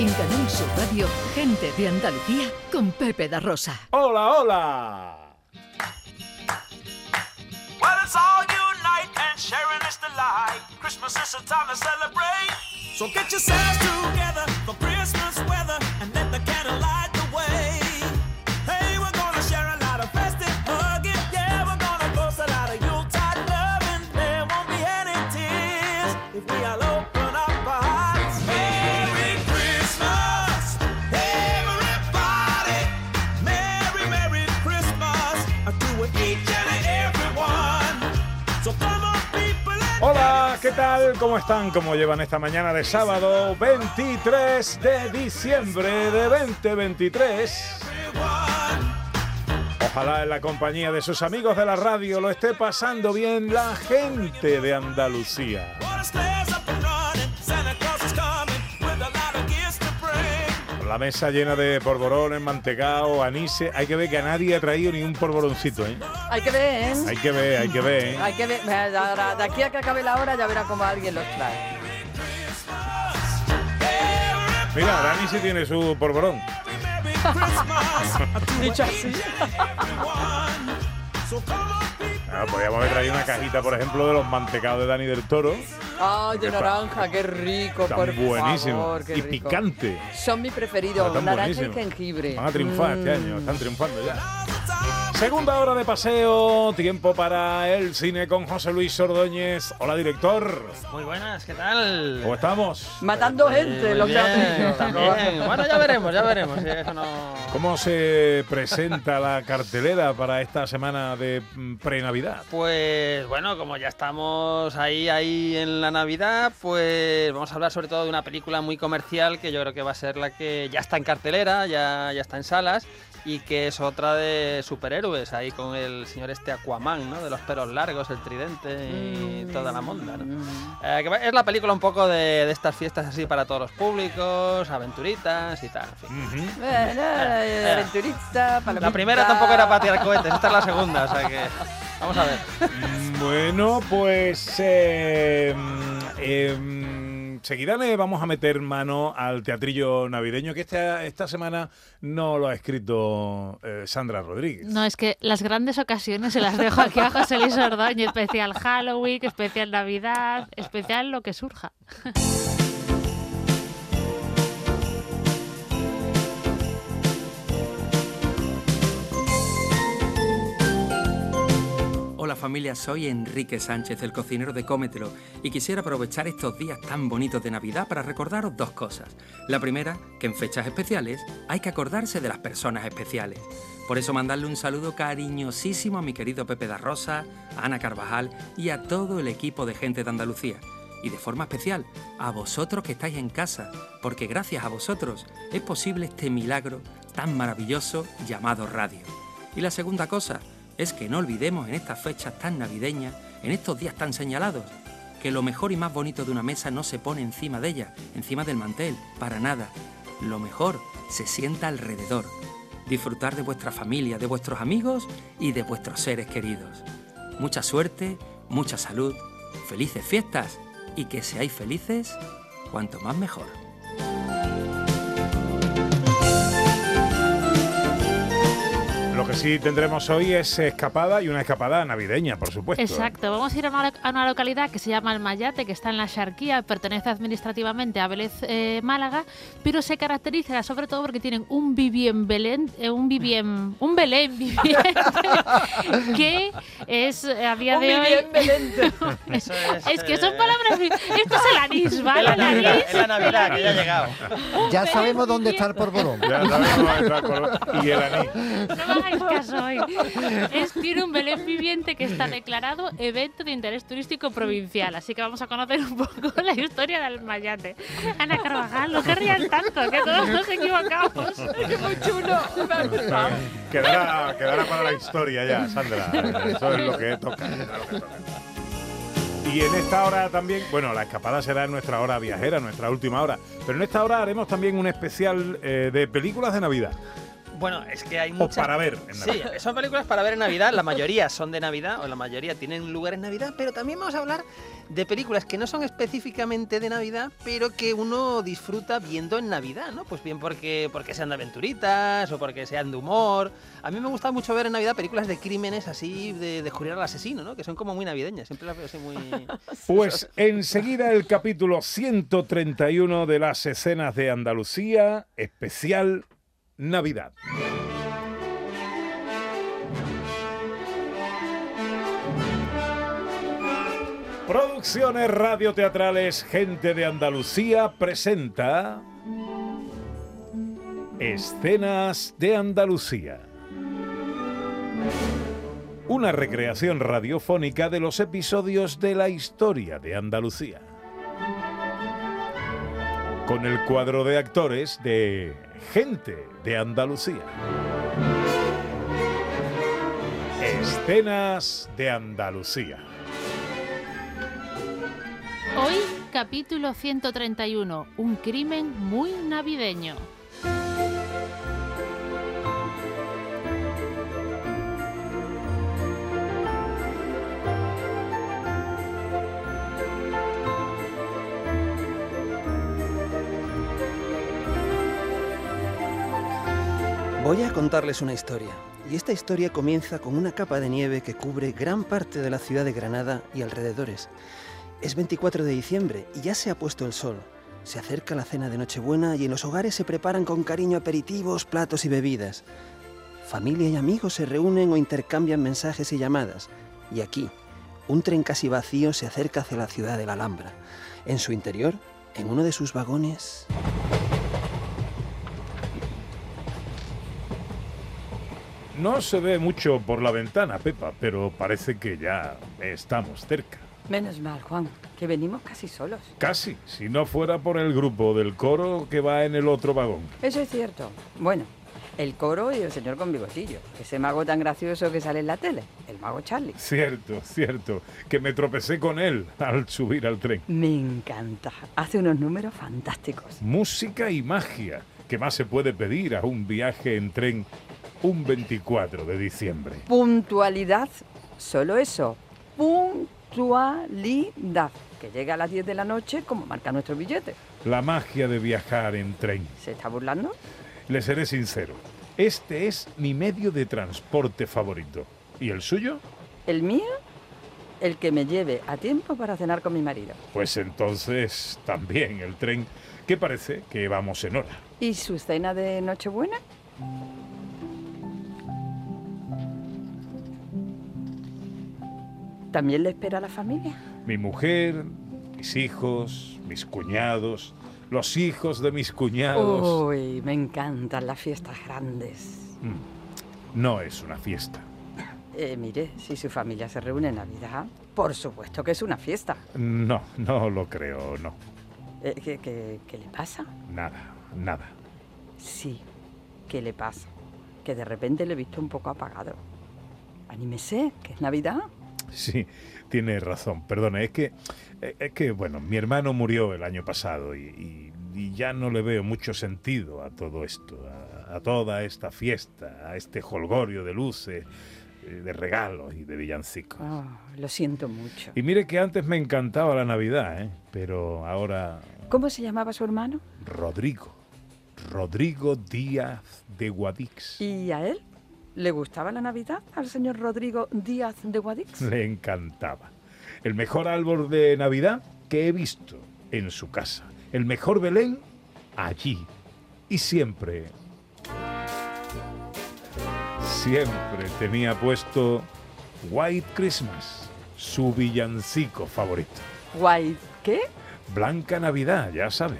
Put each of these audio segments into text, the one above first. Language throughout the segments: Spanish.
En Canal Sur Radio, gente de Andalucía con Pepe da Rosa. Hola, hola. Well, it's all unite and sharing this delight. Christmas is a time to celebrate. So get yourselves together for Christmas weather and let the candle light the way. Tal? ¿Cómo están? ¿Cómo llevan esta mañana de sábado 23 de diciembre de 2023? Ojalá en la compañía de sus amigos de la radio lo esté pasando bien la gente de Andalucía. La mesa llena de polvorones, mantecao, anise. Hay que ver que a nadie ha traído ni un polvoroncito, ¿eh? Hay que ver, ¿eh? Hay que ver, hay que ver, ¿eh? Hay que ver. De aquí a que acabe la hora ya verá cómo alguien los trae. Mira, Dani sí tiene su Christmas Dicho así. Ah, podríamos haber traído una cajita, por ejemplo, de los mantecados de Dani del Toro. Ay, de naranja, qué rico, Tan por buenísimo. favor, qué y rico. picante. Son mis preferidos, Están naranja y jengibre. Van a triunfar este Mm. año, están triunfando ya. Segunda hora de paseo, tiempo para el cine con José Luis Ordóñez. Hola, director. Muy buenas, ¿qué tal? ¿Cómo estamos? Matando Eh, gente, muy los bien. Bueno, ya veremos, ya veremos. si eso no... ¿Cómo se presenta la cartelera para esta semana de mm, pre-Navidad? Pues bueno, como ya estamos ahí, ahí en la Navidad, pues vamos a hablar sobre todo de una película muy comercial que yo creo que va a ser la que ya está en cartelera, ya, ya está en salas y que es otra de superhéroes, ahí con el señor este Aquaman, ¿no? De los pelos largos, el tridente y toda la monda, ¿no? Eh, que va- es la película un poco de, de estas fiestas así para todos los públicos, aventuritas y tal. en fin. Ujú. Bueno, eh, aventurita, palomita. La primera tampoco era para tirar cohetes, esta es la segunda, o sea que vamos a ver. Mm, Bueno, pues eh, mm, eh, mm, seguida le vamos a meter mano al teatrillo navideño que esta, esta semana no lo ha escrito eh, Sandra Rodríguez. No, es que las grandes ocasiones se las dejo aquí a José Luis Ordóñez. Especial Halloween, especial Navidad, especial lo que surja. Hola familia, soy Enrique Sánchez, el cocinero de Cómetelo, y quisiera aprovechar estos días tan bonitos de Navidad para recordaros dos cosas. La primera, que en fechas especiales hay que acordarse de las personas especiales. Por eso mandarle un saludo cariñosísimo a mi querido Pepe da Rosa, a Ana Carvajal y a todo el equipo de gente de Andalucía. Y de forma especial a vosotros que estáis en casa, porque gracias a vosotros es posible este milagro tan maravilloso llamado radio. Y la segunda cosa es que no olvidemos en estas fechas tan navideñas, en estos días tan señalados, que lo mejor y más bonito de una mesa no se pone encima de ella, encima del mantel, para nada. Lo mejor se sienta alrededor. Disfrutar de vuestra familia, de vuestros amigos y de vuestros seres queridos. Mucha suerte, mucha salud, felices fiestas y que seáis felices cuanto más mejor. Sí tendremos hoy es escapada y una escapada navideña, por supuesto. Exacto, vamos a ir a una, a una localidad que se llama El Mayate, que está en la Xarquía, pertenece administrativamente a Vélez eh, Málaga, pero se caracteriza sobre todo porque tienen un vivien Belén, eh, un vivien, un Belén viviente, que es eh, a día Un de hoy... Vivien Belente. Eso es, Es que eh, son palabras... Esto es el anís, ¿vale? El anís. es la Navidad que ya ha llegado. Ya sabemos dónde está el porborón. Ya sabemos dónde está el color. Y el anís. No hoy. Es, tiene un Belén viviente que está declarado evento de interés turístico provincial. Así que vamos a conocer un poco la historia del Mayate. Ana Carvajal, no querrían tanto, que todos nos equivocamos. Muy chulo. Quedará, quedará para la historia ya, Sandra. Eso es lo que toca. eso es lo que toca. Y en esta hora también, bueno, la escapada será en nuestra hora viajera, nuestra última hora. Pero en esta hora haremos también un especial eh, de películas de Navidad. Bueno, es que hay O muchas... para ver en Sí, Navidad. son películas para ver en Navidad, la mayoría son de Navidad, o la mayoría tienen lugar en Navidad, pero también vamos a hablar de películas que no son específicamente de Navidad, pero que uno disfruta viendo en Navidad, ¿no? Pues bien porque, porque sean de aventuritas o porque sean de humor. A mí me gusta mucho ver en Navidad películas de crímenes así, de descubrir al asesino, ¿no? Que son como muy navideñas, siempre las veo así muy... Pues enseguida el capítulo 131 de las escenas de Andalucía, especial Navidad. Producciones radioteatrales Gente de Andalucía presenta Escenas de Andalucía. Una recreación radiofónica de los episodios de la historia de Andalucía. Con el cuadro de actores de Gente de Andalucía. Escenas de Andalucía. Hoy, capítulo 131, un crimen muy navideño. Voy a contarles una historia, y esta historia comienza con una capa de nieve que cubre gran parte de la ciudad de Granada y alrededores. Es 24 de diciembre y ya se ha puesto el sol. Se acerca la cena de Nochebuena y en los hogares se preparan con cariño aperitivos, platos y bebidas. Familia y amigos se reúnen o intercambian mensajes y llamadas. Y aquí, un tren casi vacío se acerca hacia la ciudad de la Alhambra. En su interior, en uno de sus vagones... No se ve mucho por la ventana, Pepa, pero parece que ya estamos cerca. Menos mal, Juan, que venimos casi solos. Casi, si no fuera por el grupo del coro que va en el otro vagón. Eso es cierto. Bueno, el coro y el señor con bigotillo. Ese mago tan gracioso que sale en la tele. El mago Charlie. Cierto, cierto, que me tropecé con él al subir al tren. Me encanta. Hace unos números fantásticos. Música y magia. ¿Qué más se puede pedir a un viaje en tren un 24 de diciembre? Puntualidad. Solo eso. Puntualidad. Que llega a las 10 de la noche como marca nuestro billete. La magia de viajar en tren. ¿Se está burlando? Le seré sincero. Este es mi medio de transporte favorito. ¿Y el suyo? El mío, el que me lleve a tiempo para cenar con mi marido. Pues entonces también el tren, que parece que vamos en hora. ¿Y su cena de Nochebuena? ¿También le espera a la familia? Mi mujer, mis hijos, mis cuñados, los hijos de mis cuñados. Uy, me encantan las fiestas grandes. Mm, No es una fiesta. Eh, mire, si su familia se reúne en Navidad, por supuesto que es una fiesta. No, no lo creo, no. Eh, ¿qué, qué- qué le pasa? Nada, nada. Sí, ¿qué le pasa? Que de repente le he visto un poco apagado. Anímese, que es Navidad. Sí, tiene razón. Perdona, es que, eh, es que, bueno, mi hermano murió el año pasado y, y- y ya no le veo mucho sentido a todo esto, a, a toda esta fiesta, a este holgorio de luces, eh, de regalos y de villancicos. Oh, lo siento mucho. Y mire que antes me encantaba la Navidad, ¿eh? pero ahora ¿Cómo se llamaba su hermano? Rodrigo, Rodrigo Díaz de Guadix. ¿Y a él? ¿Le gustaba la Navidad al señor Rodrigo Díaz de Guadix? Le encantaba. El mejor árbol de Navidad que he visto en su casa. El mejor Belén allí. Y siempre, siempre tenía puesto White Christmas, su villancico favorito. Guay, ¿qué? Blanca Navidad, ya sabe.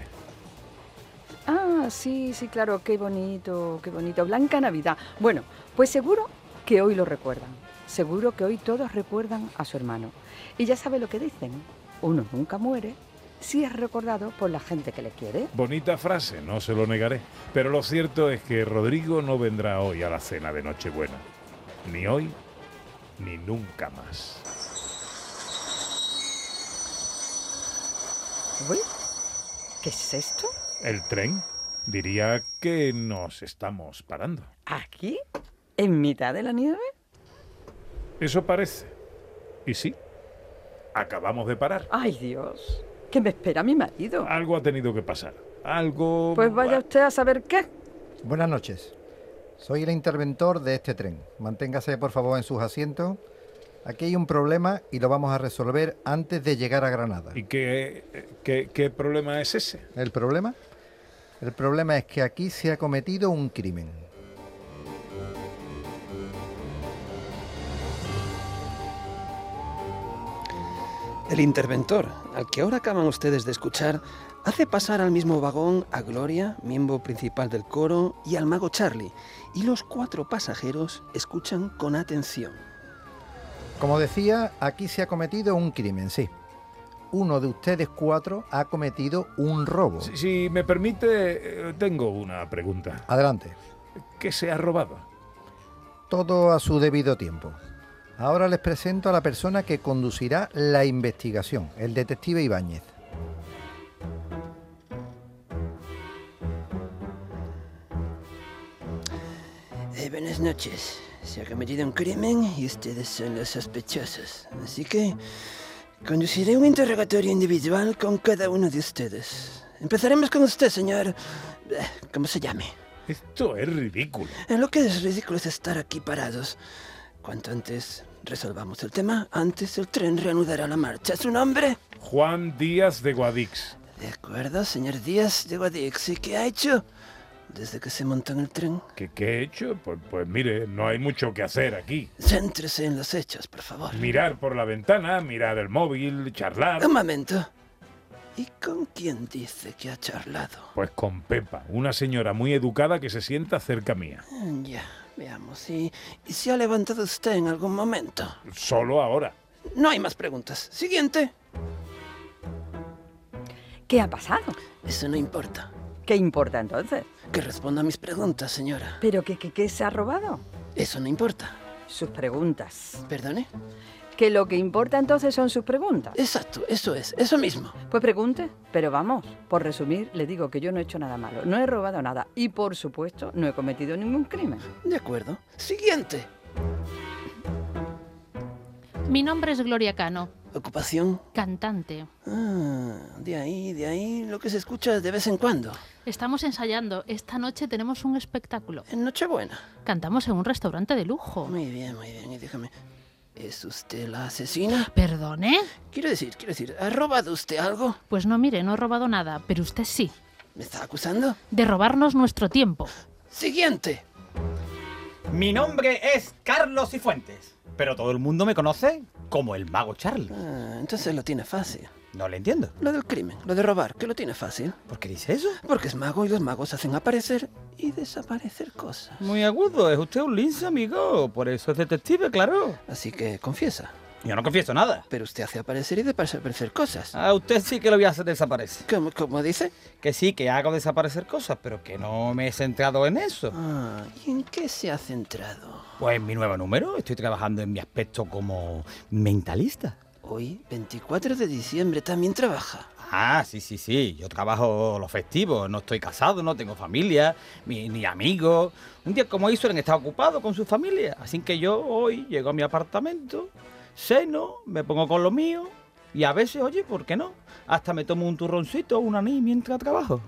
Ah, sí, sí, claro, qué bonito, qué bonito. Blanca Navidad. Bueno, pues seguro que hoy lo recuerdan. Seguro que hoy todos recuerdan a su hermano. Y ya sabe lo que dicen. Uno nunca muere si es recordado por la gente que le quiere. Bonita frase, no se lo negaré. Pero lo cierto es que Rodrigo no vendrá hoy a la cena de Nochebuena. Ni hoy, ni nunca más. Uy, ¿qué es esto? ¿El tren? Diría que nos estamos parando. ¿Aquí? ¿En mitad de la nieve? Eso parece. Y sí, acabamos de parar. Ay, Dios. ¿Qué me espera mi marido? Algo ha tenido que pasar. Algo... Pues vaya usted a saber qué. Buenas noches. Soy el interventor de este tren. Manténgase por favor en sus asientos. Aquí hay un problema y lo vamos a resolver antes de llegar a Granada. ¿Y qué, qué, qué problema es ese? ¿El problema? El problema es que aquí se ha cometido un crimen. El interventor, al que ahora acaban ustedes de escuchar, hace pasar al mismo vagón a Gloria, miembro principal del coro, y al mago Charlie, y los cuatro pasajeros escuchan con atención. Como decía, aquí se ha cometido un crimen, sí. Uno de ustedes cuatro ha cometido un robo. Si, si me permite, eh, tengo una pregunta. Adelante. ¿Qué se ha robado? Todo a su debido tiempo. Ahora les presento a la persona que conducirá la investigación, el detective Ibáñez. Eh, buenas noches. Se ha cometido un crimen y ustedes son los sospechosos. Así que conduciré un interrogatorio individual con cada uno de ustedes. Empezaremos con usted, señor. eh, ¿Cómo se llame? Esto es ridículo. Eh, Lo que es ridículo es estar aquí parados. Cuanto antes resolvamos el tema, antes el tren reanudará la marcha. ¿Su nombre? Juan Díaz de Guadix. De acuerdo, señor Díaz de Guadix. ¿Y qué ha hecho desde que se montó en el tren? ¿Qué, qué he hecho? Pues, pues mire, no hay mucho que hacer aquí. Céntrese en los hechos, por favor. Mirar por la ventana, mirar el móvil, charlar. Un momento. ¿Y con quién dice que ha charlado? Pues con Pepa, una señora muy educada que se sienta cerca mía. Ya, veamos. ¿Y, ¿Y se ha levantado usted en algún momento? Solo ahora. No hay más preguntas. Siguiente. ¿Qué ha pasado? Eso no importa. ¿Qué importa entonces? Que responda a mis preguntas, señora. ¿Pero qué, qué, qué se ha robado? Eso no importa. Sus preguntas. ¿Perdone? Que lo que importa entonces son sus preguntas. Exacto, eso es, eso mismo. Pues pregunte, pero vamos, por resumir, le digo que yo no he hecho nada malo, no he robado nada y por supuesto no he cometido ningún crimen. De acuerdo. Siguiente. Mi nombre es Gloria Cano, Ocupación. cantante. Ah, de ahí, de ahí, lo que se escucha de vez en cuando. Estamos ensayando. Esta noche tenemos un espectáculo. En Nochebuena. Cantamos en un restaurante de lujo. Muy bien, muy bien. Y déjame. ¿Es usted la asesina? ¿Perdone? Quiero decir, quiero decir, ¿ha robado usted algo? Pues no, mire, no he robado nada, pero usted sí. ¿Me está acusando? De robarnos nuestro tiempo. Siguiente. Mi nombre es Carlos Cifuentes, pero todo el mundo me conoce como el mago Charlie. Ah, entonces lo tiene fácil. No le entiendo. Lo del crimen, lo de robar, que lo tiene fácil. ¿Por qué dice eso? Porque es mago y los magos hacen aparecer y desaparecer cosas. Muy agudo, es usted un lince, amigo. Por eso es detective, claro. Así que confiesa. Yo no confieso nada. Pero usted hace aparecer y desaparecer cosas. A usted sí que lo voy a hacer desaparecer. ¿Cómo, cómo dice? Que sí, que hago desaparecer cosas, pero que no me he centrado en eso. Ah, ¿y en qué se ha centrado? Pues en mi nuevo número estoy trabajando en mi aspecto como mentalista. Hoy, 24 de diciembre, también trabaja. Ah, sí, sí, sí. Yo trabajo los festivos. No estoy casado, no tengo familia, ni, ni amigos. Un día como hoy suelen estar ocupados con su familia. Así que yo hoy llego a mi apartamento, ceno, me pongo con lo mío y a veces, oye, ¿por qué no? Hasta me tomo un turroncito o un anís mientras trabajo.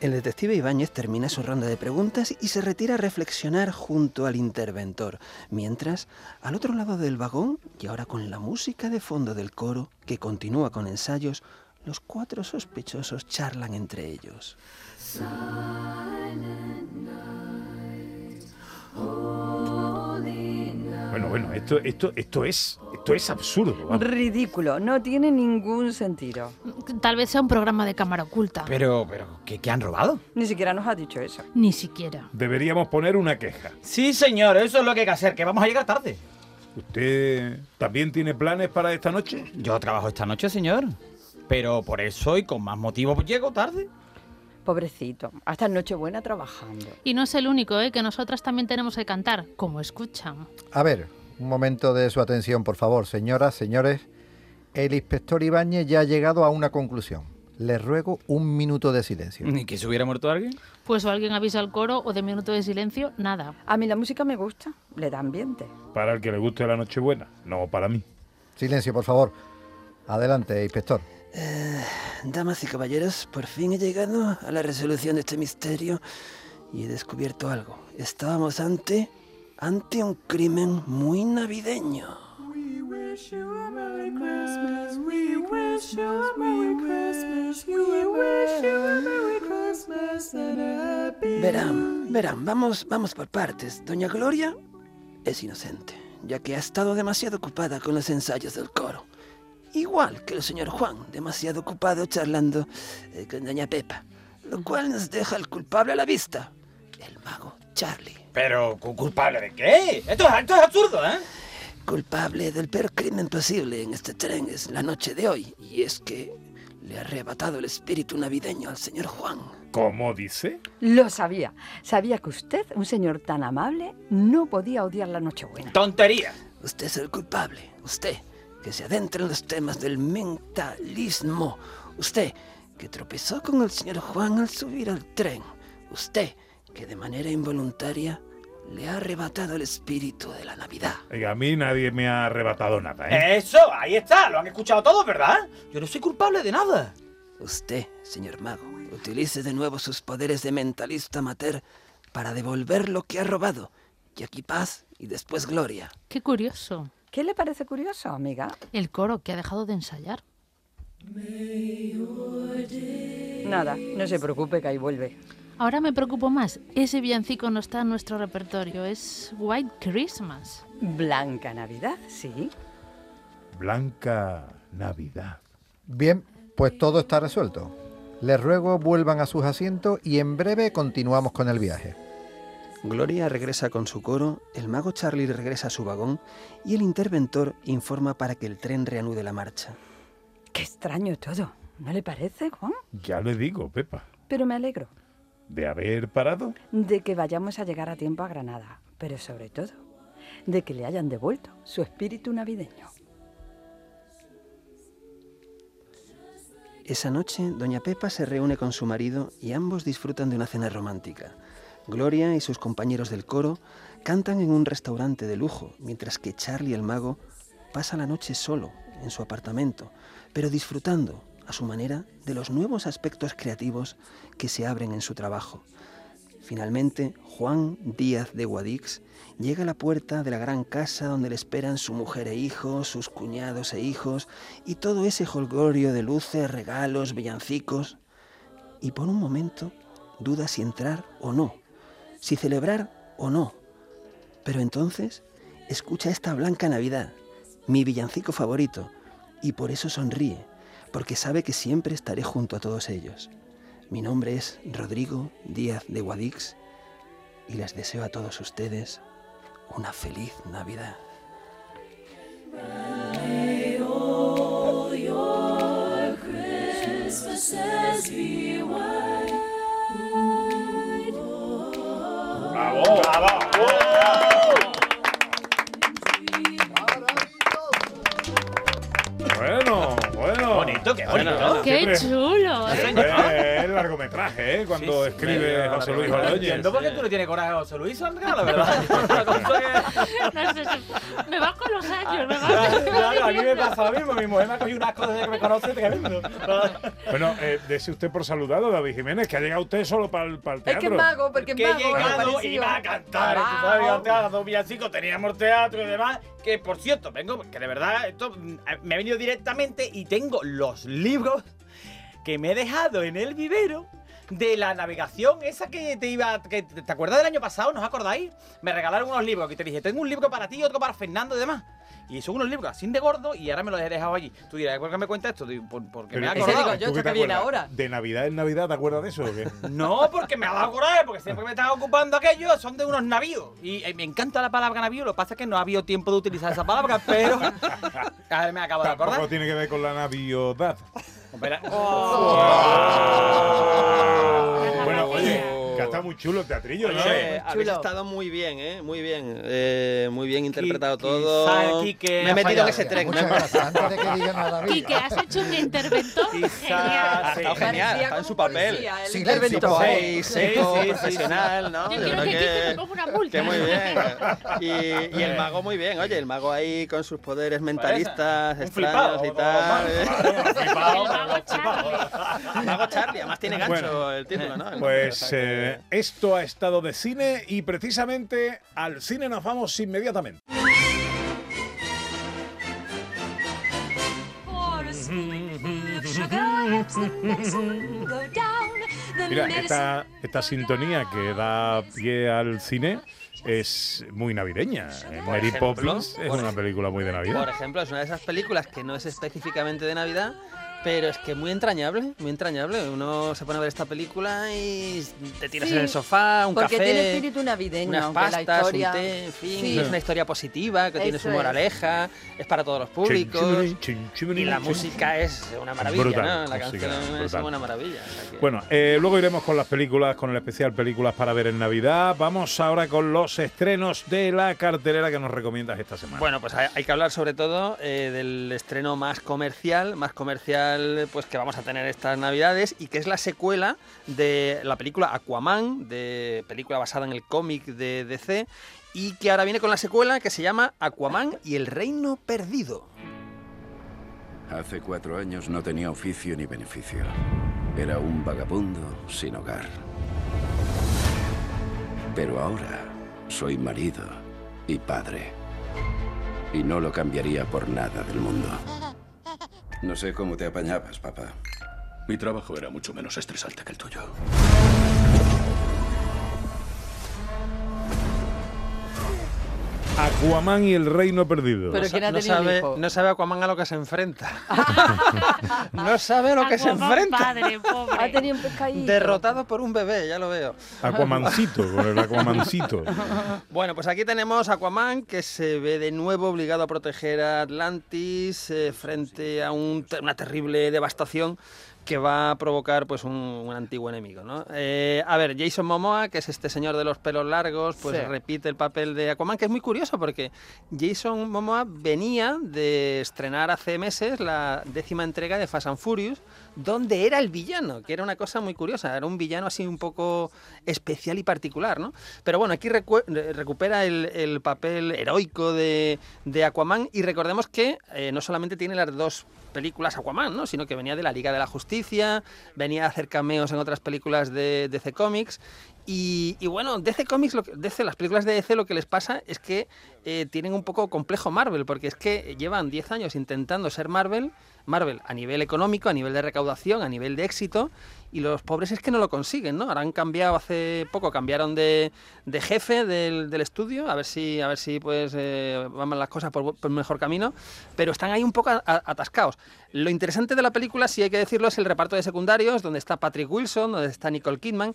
El detective Ibáñez termina su ronda de preguntas y se retira a reflexionar junto al interventor, mientras, al otro lado del vagón, y ahora con la música de fondo del coro, que continúa con ensayos, los cuatro sospechosos charlan entre ellos. Bueno, bueno, esto, esto, esto es, esto es absurdo. vamos. Ridículo, no tiene ningún sentido. Tal vez sea un programa de cámara oculta. Pero, pero, ¿qué, qué han robado? Ni siquiera nos ha dicho eso. Ni siquiera. Deberíamos poner una queja. Sí, señor, eso es lo que hay que hacer, que vamos a llegar tarde. ¿Usted también tiene planes para esta noche? Yo trabajo esta noche, señor. Pero por eso y con más motivo llego tarde. Pobrecito, hasta Nochebuena trabajando. Y no es el único, ¿eh? que nosotras también tenemos que cantar, como escuchan. A ver, un momento de su atención, por favor, señoras, señores. El inspector Ibáñez ya ha llegado a una conclusión. Les ruego un minuto de silencio. ¿Ni que se hubiera muerto alguien? Pues o alguien avisa al coro o de minuto de silencio, nada. A mí la música me gusta, le da ambiente. Para el que le guste la Nochebuena, no para mí. Silencio, por favor. Adelante, inspector. Eh, damas y caballeros, por fin he llegado a la resolución de este misterio y he descubierto algo. Estábamos ante ante un crimen muy navideño. Verán, verán, vamos, vamos por partes. Doña Gloria es inocente, ya que ha estado demasiado ocupada con los ensayos del coro. Igual que el señor Juan, demasiado ocupado charlando eh, con Doña Pepa, lo cual nos deja el culpable a la vista, el mago Charlie. Pero, ¿cu- ¿culpable de qué? Esto es, esto es absurdo, ¿eh? Culpable del peor crimen posible en este tren es la noche de hoy, y es que le ha arrebatado el espíritu navideño al señor Juan. ¿Cómo dice? Lo sabía. Sabía que usted, un señor tan amable, no podía odiar la Nochebuena. Tontería. Usted es el culpable, usted que se adentra en los temas del mentalismo, usted que tropezó con el señor Juan al subir al tren, usted que de manera involuntaria le ha arrebatado el espíritu de la Navidad. Oiga, a mí nadie me ha arrebatado nada, ¿eh? Eso, ahí está, lo han escuchado todos, ¿verdad? Yo no soy culpable de nada. Usted, señor mago, utilice de nuevo sus poderes de mentalista amateur para devolver lo que ha robado. Y aquí paz y después gloria. Qué curioso. ¿Qué le parece curioso, amiga? El coro que ha dejado de ensayar. Nada, no se preocupe que ahí vuelve. Ahora me preocupo más. Ese villancico no está en nuestro repertorio. Es White Christmas. Blanca Navidad, sí. Blanca Navidad. Bien, pues todo está resuelto. Les ruego vuelvan a sus asientos y en breve continuamos con el viaje. Gloria regresa con su coro, el mago Charlie regresa a su vagón y el interventor informa para que el tren reanude la marcha. Qué extraño todo. ¿No le parece, Juan? Ya le digo, Pepa. Pero me alegro ¿De haber parado? de que vayamos a llegar a tiempo a Granada, pero sobre todo de que le hayan devuelto su espíritu navideño. Esa noche, doña Pepa se reúne con su marido y ambos disfrutan de una cena romántica. Gloria y sus compañeros del coro cantan en un restaurante de lujo, mientras que Charlie el mago pasa la noche solo en su apartamento, pero disfrutando a su manera de los nuevos aspectos creativos que se abren en su trabajo. Finalmente, Juan Díaz de Guadix llega a la puerta de la gran casa donde le esperan su mujer e hijos, sus cuñados e hijos, y todo ese jolgorio de luces, regalos, villancicos. Y por un momento duda si entrar o no, si celebrar o no. Pero entonces escucha esta blanca Navidad, mi villancico favorito, y por eso sonríe, porque sabe que siempre estaré junto a todos ellos. Mi nombre es Rodrigo Díaz de Guadix y les deseo a todos ustedes una feliz Navidad. Bonito, qué Bueno, bonito. ¡Qué Siempre- chulo! ¿eh? El largometraje, ¿eh? Cuando Sí, escribe sí, José Luis Ordóñez. entiendo por qué tú no tienes coraje a José Luis, Sandra, la verdad. Que- No sé Me va con los años, me va Claro, a mí me pasa lo mismo. Mi mujer me ha cogido unas cosas desde que me conoce tremendo. Bueno, eh, dese usted por saludado, David Jiménez, que ha llegado usted solo para el, Es que teatro. es mago, porque es que he mago. me llegado y iba a cantar. Tú sabes, dos villancicos, teníamos teatro y demás. Que por cierto, vengo, que de verdad, esto mm, me he venido directamente y tengo los libros que me he dejado en el vivero de la navegación esa que te iba. Que, ¿Te acuerdas del año pasado? ¿No os acordáis? Me regalaron unos libros que te dije, tengo un libro para ti y otro para Fernando y demás. Y son unos libros así de gordo y ahora me los he dejado allí. Tú dirás, ¿por qué me cuentas esto? Digo, por- porque Pero me he ¿tú- Ese acordado. digo yo, tú qué te viene acuerdas? ahora. De Navidad en Navidad, ¿te acuerdas de eso o qué? No, porque me ha dado coraje, porque siempre me están ocupando aquello, son de unos navíos. Y eh, me encanta la palabra navío, lo que pasa es que no ha habido tiempo de utilizar esa palabra, pero. A ver, me acabo de Tampoco acordar. tiene que ver con la naviodad. Espera. Bueno, oye, está muy chulo el teatrillo, ¿no? Oye, habéis chulo. estado muy bien, ¿eh? Muy bien. Eh, muy bien interpretado Qui- todo. quizá Quique me he ha metido en fallado. ese tren. me he- Muchas gracias. Antes de que diga nada, David. Quique, has hecho un interventor genial. Ha estado genial, estado en su papel. Silencio, Tipo por favor. seis, seco, Sí, sí, sí, profesional, ¿no? Yo Yo quiero creo que Quique me ponga una multa. que muy bien. Y, y el mago muy bien, oye, el mago ahí con sus poderes mentalistas Un extraños flipado, y tal. ¿eh? El mago Charlie. Mago Charlie, además tiene gancho Bueno, el título, ¿no? Pues O esto ha estado de cine y precisamente al cine nos vamos inmediatamente. Mira, esta, esta sintonía que da pie al cine es muy navideña. Eh, Mary Poppins es por una película muy de Por Navidad. ejemplo, es una de esas películas que no es específicamente de Navidad, pero es que muy entrañable, muy entrañable. Uno se pone a ver esta película y te tiras Sí, en el sofá, un Porque café, tiene espíritu navideño, unas aunque la pastas, historia... un té, en fin, Sí. es una historia positiva que tiene su Eso es. moraleja, es para todos los públicos. Chin, chimini, chin, Y la chin. música es una maravilla, Brutal, ¿no? La música canción es una maravilla. o sea que- Bueno, eh, luego iremos con las películas, con el especial películas para ver en Navidad. Vamos ahora con los estrenos de la cartelera que nos recomiendas esta semana. Bueno, pues hay, hay que hablar sobre todo eh, del estreno más comercial, más comercial pues que vamos a tener estas navidades y que es la secuela de la película Aquaman, de película basada en el cómic de DC y que ahora viene con la secuela que se llama Aquaman y el Reino Perdido. Hace cuatro años no tenía oficio ni beneficio. Era un vagabundo sin hogar. Pero ahora soy marido y padre. Y no lo cambiaría por nada del mundo. No sé cómo te apañabas, papá. Mi trabajo era mucho menos estresante que el tuyo. Aquaman y el Reino Perdido. Pero no, ¿quién ha no sabe, hijo? no sabe Aquaman a lo que se enfrenta. no sabe a lo que se enfrenta. padre, pobre. Ha tenido un. Derrotado por un bebé, ya lo veo. Aquamancito, con el Aquamancito. Bueno, pues aquí tenemos a Aquaman que se ve de nuevo obligado a proteger a Atlantis eh, frente a un una terrible devastación que va a provocar pues un, un antiguo enemigo, ¿no? Eh, a ver, Jason Momoa, que es este señor de los pelos largos, pues Sí. repite el papel de Aquaman, que es muy curioso porque Jason Momoa venía de estrenar hace meses la décima entrega de Fast and Furious, donde era el villano, que era una cosa muy curiosa, era un villano así un poco especial y particular, ¿no? Pero bueno, aquí recupera el, el papel heroico de, de Aquaman y recordemos que eh, no solamente tiene las dos películas Aquaman, ¿no? sino que venía de la Liga de la Justicia, venía a hacer cameos en otras películas de DC Comics y, y bueno, DC Comics, lo que- DC, las películas de DC lo que les pasa es que eh, tienen un poco complejo Marvel, porque es que llevan 10 años intentando ser Marvel, Marvel a nivel económico, a nivel de recaudación, a nivel de éxito, y los pobres es que no lo consiguen, ¿no? Ahora han cambiado hace poco, cambiaron de, de jefe del, del estudio, a ver si, a ver si pues eh, van las cosas por, por mejor camino, pero están ahí un poco a- a- atascados. Lo interesante de la película, si hay que decirlo, es el reparto de secundarios, donde está Patrick Wilson, donde está Nicole Kidman,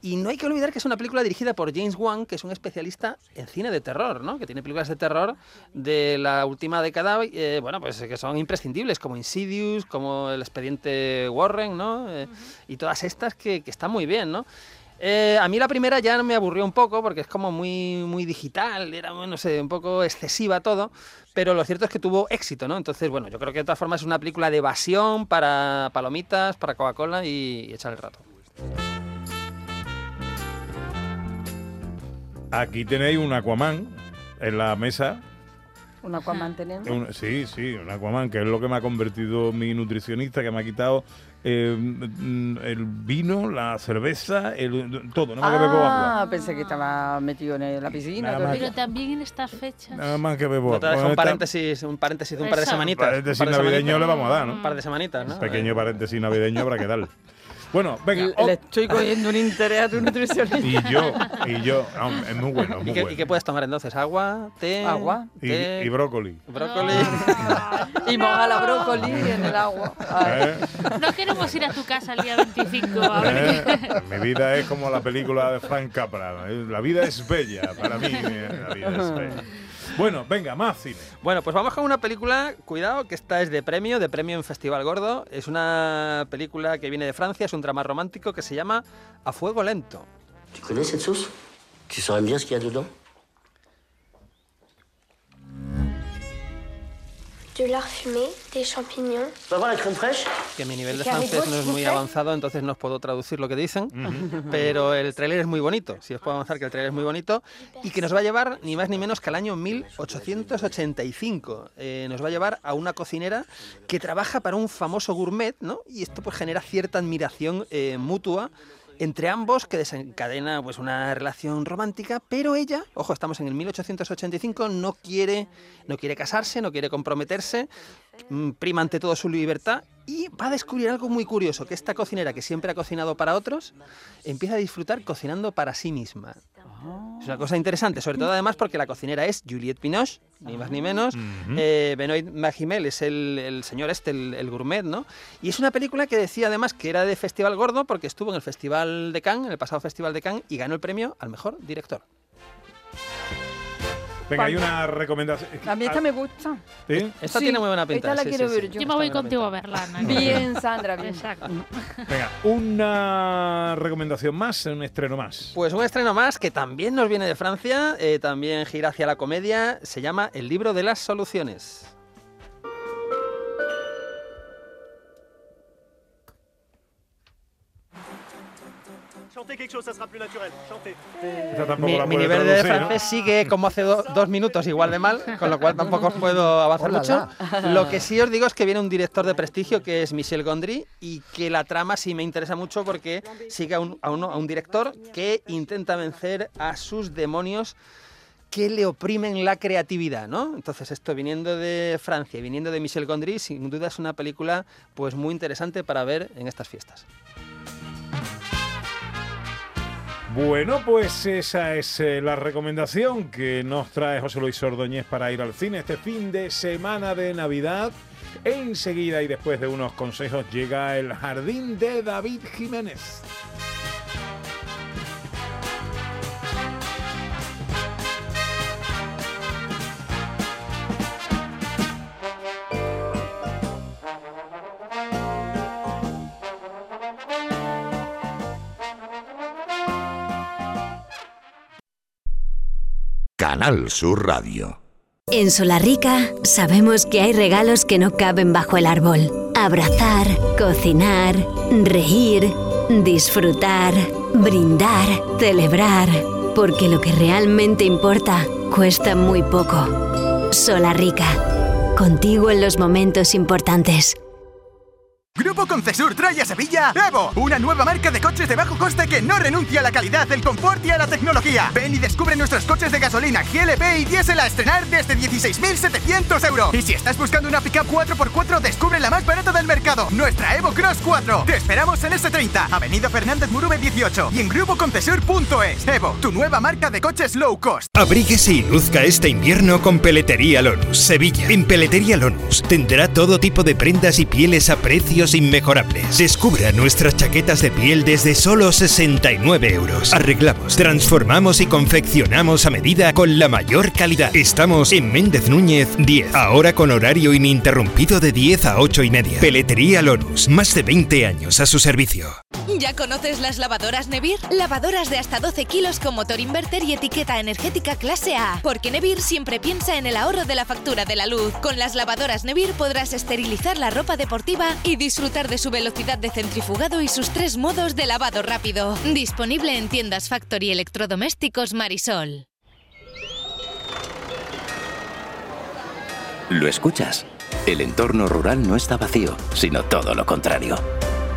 y no hay que olvidar que es una película dirigida por James Wan, que es un especialista en cine de terror, ¿no? Que tiene películas de terror de la última década, eh, bueno, pues que son imprescindibles, como Insidious, como El expediente Warren, ¿no? Eh, Y todas estas que, que están muy bien, ¿no? Eh, a mí la primera ya me aburrió un poco porque es como muy, muy digital, era, no sé, un poco excesiva todo, pero lo cierto es que tuvo éxito, ¿no? Entonces, bueno, yo creo que de todas formas es una película de evasión para palomitas, para Coca-Cola y, y echar el rato. aquí tenéis un Aquaman en la mesa. Un Aquaman tenemos. Un- sí, sí, un Aquaman, que es lo que me ha convertido mi nutricionista, que me ha quitado eh, mm, el vino, la cerveza, el, todo. No me bebo agua. Ah, pensé que estaba metido en la piscina. Nada más Pero día. también en estas fechas. Nada más que bebo No agua. deja un Esta- paréntesis, un paréntesis de un par de semanitas. Paréntesis un par de navideño semanitas. le vamos a dar, ¿no? Un par de semanitas, ¿no? Pequeño paréntesis navideño habrá que darle. Bueno, venga. Le- oh, Le estoy cogiendo un interés a tu nutricionista. y yo, y yo, no, es muy bueno, es ¿Y muy qué, bueno. y qué puedes tomar entonces? ¿Agua? ¿Té? Agua. Y, té, y brócoli. brócoli. Y moja la brócoli en el agua. Ay. ¿eh? No queremos ir a tu casa el día 25 a ver ¿Eh? Mi vida es como la película de Frank Capra. La vida es bella. Para mí, eh, la vida es bella. Bueno, venga, más cine. Bueno, pues vamos con una película, cuidado, que esta es de premio, de premio en Festival Gordo. Es una película que viene de Francia, es un drama romántico que se llama A Fuego Lento. Tu connais cette sauce Tu saurais me dire ce qu'il y a dedans De lard fumé, des champignons. La crème fraîche Que mi nivel de ¿Qué francés no es muy avanzado, entonces no os puedo traducir lo que dicen, pero el tráiler es muy bonito, si os puedo avanzar que el tráiler es muy bonito, y que nos va a llevar ni más ni menos que al año 1885. Eh, nos va a llevar a una cocinera que trabaja para un famoso gourmet, ¿no? Y esto pues genera cierta admiración eh, mutua entre ambos que desencadena pues una relación romántica, pero ella, ojo, estamos en el 1885, no quiere, no quiere casarse, no quiere comprometerse, mm, prima ante todo su libertad y va a descubrir algo muy curioso, que esta cocinera que siempre ha cocinado para otros, empieza a disfrutar cocinando para sí misma. Es una cosa interesante, sobre todo además porque la cocinera es Juliette Binoche, ni más ni menos. Eh, Benoit Magimel es el, el señor este, el, el gourmet, ¿no? Y es una película que decía además que era de Festival Gordo porque estuvo en el Festival de Cannes, en el pasado Festival de Cannes, y ganó el premio al mejor director. Venga, hay una recomendación. A mí esta me gusta. ¿Sí? Esta Sí, tiene muy buena pinta. esta la sí, quiero sí, ver sí. yo. Yo me voy contigo a verla, Ana. Bien, Sandra, bien. Exacto. Venga, una recomendación más, un estreno más. Pues un estreno más que también nos viene de Francia, eh, también gira hacia la comedia, se llama El libro de las soluciones. Chantez quelque chose, ça sera plus naturel. Chantez. Tampoco Mi, mi nivel de traducir, ¿no? francés sigue como hace do- dos minutos igual de mal, con lo cual tampoco os puedo avanzar mucho. Lo que sí os digo es que viene un director de prestigio que es Michel Gondry y que la trama sí me interesa mucho porque sigue a un, a uno- a un director que intenta vencer a sus demonios que le oprimen la creatividad, ¿no? Entonces esto viniendo de Francia y viniendo de Michel Gondry, sin duda es una película pues muy interesante para ver en estas fiestas. Bueno, pues esa es eh, la recomendación que nos trae José Luis Ordóñez para ir al cine este fin de semana de Navidad. Enseguida y después de unos consejos llega el jardín de David Jiménez. Canal Sur Radio. En Solarrica sabemos que hay regalos que no caben bajo el árbol. Abrazar, cocinar, reír, disfrutar, brindar, celebrar. Porque lo que realmente importa cuesta muy poco. Solarrica. Contigo en los momentos importantes. Grupo Concesur trae a Sevilla Evo, una nueva marca de coches de bajo coste que no renuncia a la calidad, el confort y a la tecnología. Ven y descubre nuestros coches de gasolina GLP y diésel a estrenar desde 16.700 euros. Y si estás buscando una pickup 4x4, descubre la más barata del mercado, nuestra Evo Cross 4. Te esperamos en S30, Avenida Fernández Murube 18 y en grupoconcesur.es. Evo, tu nueva marca de coches low cost. Abríguese y luzca este invierno con Peletería Lonus, Sevilla. En Peletería Lonus tendrá todo tipo de prendas y pieles a precios inmejorables. Descubra nuestras chaquetas de piel desde solo 69 euros. Arreglamos, transformamos y confeccionamos a medida con la mayor calidad. Estamos en Méndez Núñez 10, ahora con horario ininterrumpido de 10 a 8 y media. Peletería Lonus, más de 20 años a su servicio. ¿Ya conoces las lavadoras Nevir? Lavadoras de hasta 12 kilos con motor inverter y etiqueta energética clase A. Porque Nevir siempre piensa en el ahorro de la factura de la luz. Con las lavadoras Nevir podrás esterilizar la ropa deportiva y disfrutar de su velocidad de centrifugado y sus tres modos de lavado rápido. Disponible en tiendas Factory Electrodomésticos Marisol. ¿Lo escuchas? El entorno rural no está vacío, sino todo lo contrario.